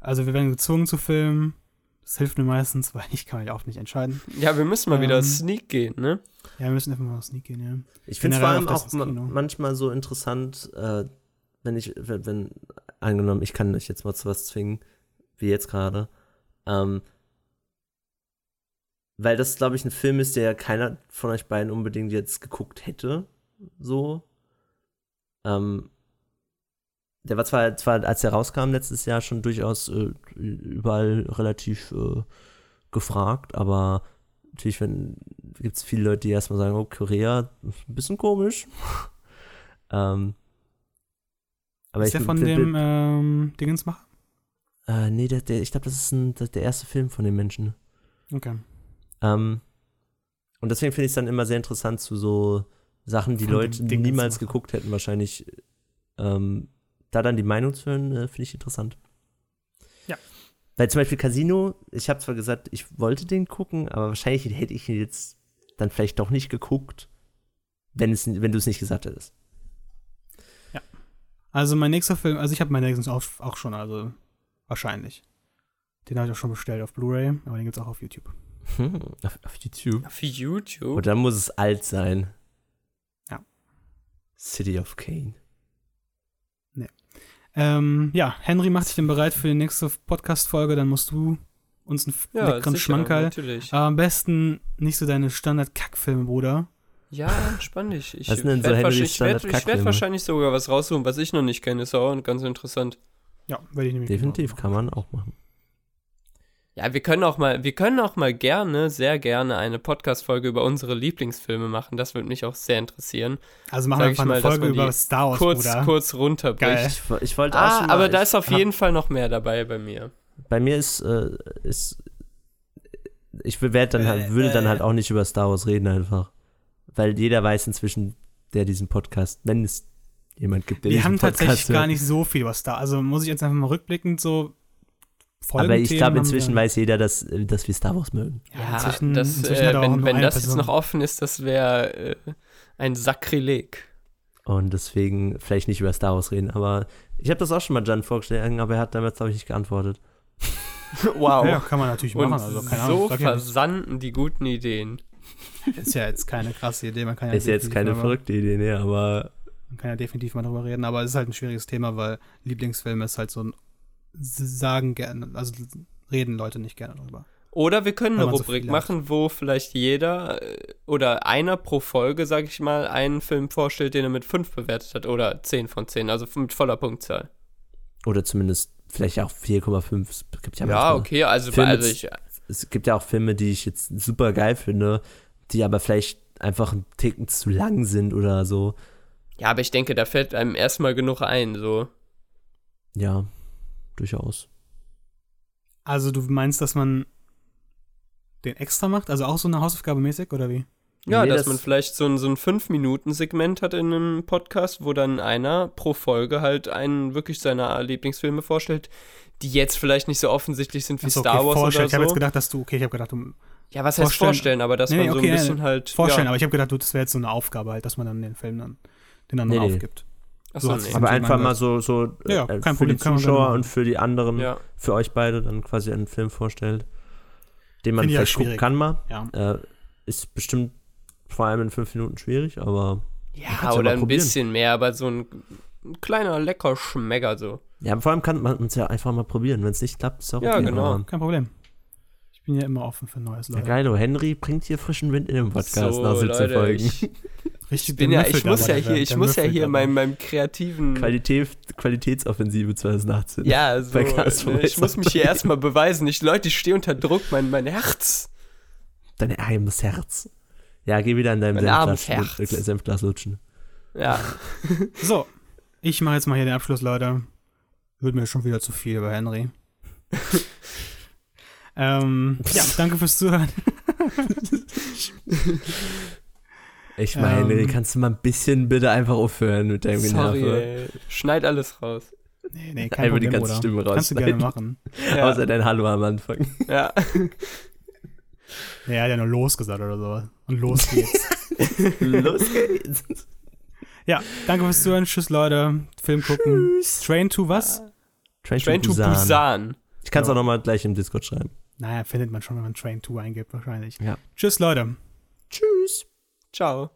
Also wir werden gezwungen zu filmen. Das hilft mir meistens, <laughs> weil ich kann mich oft nicht entscheiden. Ja, wir müssen mal wieder Ähm, Sneak gehen, ne? Ja, wir müssen einfach mal auf Sneak gehen, ja. Ich finde es vor allem auch auch ma Kino. manchmal so interessant, äh, wenn ich, wenn, wenn, angenommen, ich kann euch jetzt mal zu was zwingen, wie jetzt gerade, ähm, weil das, glaube ich, ein Film ist, der keiner von euch beiden unbedingt jetzt geguckt hätte, so. Ähm, der war zwar, zwar, als er rauskam letztes Jahr, schon durchaus äh, überall relativ äh, gefragt, aber natürlich gibt es viele Leute, die erstmal sagen, oh, Korea, ein bisschen komisch. <laughs> ähm, aber ist der von dem ähm, Dingensmacher? äh, nee, der, der, ich glaube, das ist ein, der erste Film von den Menschen. Okay. Ähm, und deswegen finde ich es dann immer sehr interessant zu so Sachen, die Von Leute niemals geguckt hätten, wahrscheinlich. Ähm, da dann die Meinung zu hören, äh, finde ich interessant. Ja. Weil zum Beispiel Casino, ich habe zwar gesagt, ich wollte den gucken, aber wahrscheinlich hätte ich ihn jetzt dann vielleicht doch nicht geguckt, wenn, es, wenn du es nicht gesagt hättest. Also mein nächster Film, also ich habe meinen nächsten auch, auch schon, also wahrscheinlich. Den habe ich auch schon bestellt auf Blu-ray, aber den gibt es auch auf YouTube. Hm, auf, auf YouTube. Auf YouTube. Und dann muss es alt sein. Ja. City of Kane. Ähm, ja, Henry macht sich dann bereit für die nächste Podcast-Folge, dann musst du uns einen ja, leckeren sicher, Schmankerl. natürlich. Aber am besten nicht so deine Standard-Kackfilme, Bruder. Ja, dich. Ich Was sind denn so wahrscheinlich- ich werd, ich werd wahrscheinlich sogar was raussuchen, was ich noch nicht kenne. Ist auch ganz interessant. Ja, werde ich nämlich Definitiv genauso kann man auch machen. Ja, wir können auch mal, wir können auch mal gerne, sehr gerne eine Podcast-Folge über unsere Lieblingsfilme machen. Das würde mich auch sehr interessieren. Also machen Sag wir einfach mal, eine Folge über Star Wars, kurz, Bruder. kurz runterbricht. Geil. Ich, ich wollte auch Ah, schon mal, aber da ist auf hab- jeden Fall noch mehr dabei bei mir. Bei mir ist, äh, ist ich werde dann halt, würde dann halt auch nicht über Star Wars reden einfach. Weil jeder weiß inzwischen, der diesen Podcast, wenn es jemand gibt, der Wir diesen haben Podcast tatsächlich gar hört. nicht so viel über Star Also muss ich jetzt einfach mal rückblickend so Aber ich glaube, inzwischen weiß jeder, dass, dass wir Star Wars mögen. Ja, inzwischen, das, inzwischen äh, wenn, wenn das jetzt Person. noch offen ist, das wäre äh, ein Sakrileg. Und deswegen vielleicht nicht über Star Wars reden. Aber ich habe das auch schon mal Jan vorgeschlagen, aber er hat damals, glaube ich, nicht geantwortet. <laughs> Wow. Ja, kann man natürlich Und machen. Also, keine Ahnung. so ja versanden die guten Ideen. Ist ja jetzt keine krasse Idee. Man kann ja ist jetzt definitiv keine verrückte Idee, ne, aber Man kann ja definitiv mal drüber reden, aber es ist halt ein schwieriges Thema, weil Lieblingsfilme ist halt so ein sagen gerne, also reden Leute nicht gerne drüber. Oder wir können eine so Rubrik hat. machen, wo vielleicht jeder äh, oder einer pro Folge, sag ich mal, einen Film vorstellt, den er mit 5 bewertet hat. Oder 10 von 10, also mit voller Punktzahl. oder zumindest vielleicht auch 4,5. Es gibt ja, Ja, okay, also, Filme also ich, Es gibt ja auch Filme, die ich jetzt super geil finde, die aber vielleicht einfach ein Ticken zu lang sind oder so. ja, aber ich denke, da fällt einem erstmal genug ein, so. Ja, durchaus. Also du meinst, dass man den extra macht? Also auch so eine Hausaufgabe mäßig oder wie? Ja, Nee, dass das- man vielleicht so ein, so ein 5-Minuten-Segment hat in einem Podcast, wo dann einer pro Folge halt einen wirklich seiner Lieblingsfilme vorstellt, die jetzt vielleicht nicht so offensichtlich sind wie Star okay, Wars vorstellen. oder Ich habe jetzt so. gedacht, dass du, okay, ich habe gedacht, du ja, was heißt vorstellen- vorstellen, aber dass Nee, man nee, so okay, ein nee, bisschen halt. vorstellen, ja. aber ich habe gedacht, du, das wäre jetzt so eine Aufgabe halt, dass man dann den Film dann den dann Nee, nee. aufgibt. Achso, so hat's nee. Aber einfach mal so, so Ja, ja, äh, kein für Problem, die Zuschauer und für die anderen, Ja. für euch beide dann quasi einen Film vorstellt, den man ja vielleicht gucken kann mal. Ja. Äh, ist bestimmt vor allem in fünf Minuten schwierig, aber Ja, ja oder ein probieren. bisschen mehr, aber so ein, ein kleiner lecker Schmecker so. ja, vor allem kann man es ja einfach mal probieren. Wenn es nicht klappt, ist auch Ja, okay, genau. Kein Problem. Ich bin ja immer offen für Neues, Ja, Leute. geil, oh, Henry bringt hier frischen Wind in den Podcast so, nach 17 Leute, Folgen. ich, <laughs> Richtig ich bin ja, ich muss ja hier, ich muss ja hier meinem, meinem kreativen. Qualität, Qualitätsoffensive 2018. ja, so, bei Gas ne, ich muss mich hier <laughs> erstmal beweisen. Ich, Leute, ich stehe unter Druck, mein, mein Herz. Dein armes Herz. Ja, geh wieder an deinem Senfglas, Herz. äh, Senfglas lutschen. Ja, <laughs> So, ich mache jetzt mal hier den Abschluss, Leute. Wird mir schon wieder zu viel über Henry. <laughs> ähm, ja, danke fürs Zuhören. Ich meine, Ähm. kannst du mal ein bisschen bitte einfach aufhören mit deinem sorry, Generve? ey. Schneid alles raus. Nee, nee, kein Einfach die Problem, ganze Bruder. Stimme Kannst du gerne machen. <laughs> Ja, Außer dein Hallo am Anfang. ja. Nee, er hat ja nur los gesagt oder sowas. Und los geht's. <laughs> Los geht's. ja, danke fürs Zuhören. Tschüss, Leute. Film gucken. Train to was? Train, Train to Busan. Busan. Ich kann es Ja. auch nochmal gleich im Discord schreiben. Naja, findet man schon, wenn man Train 2 eingibt, wahrscheinlich. Ja. Tschüss, Leute. Tschüss. Ciao.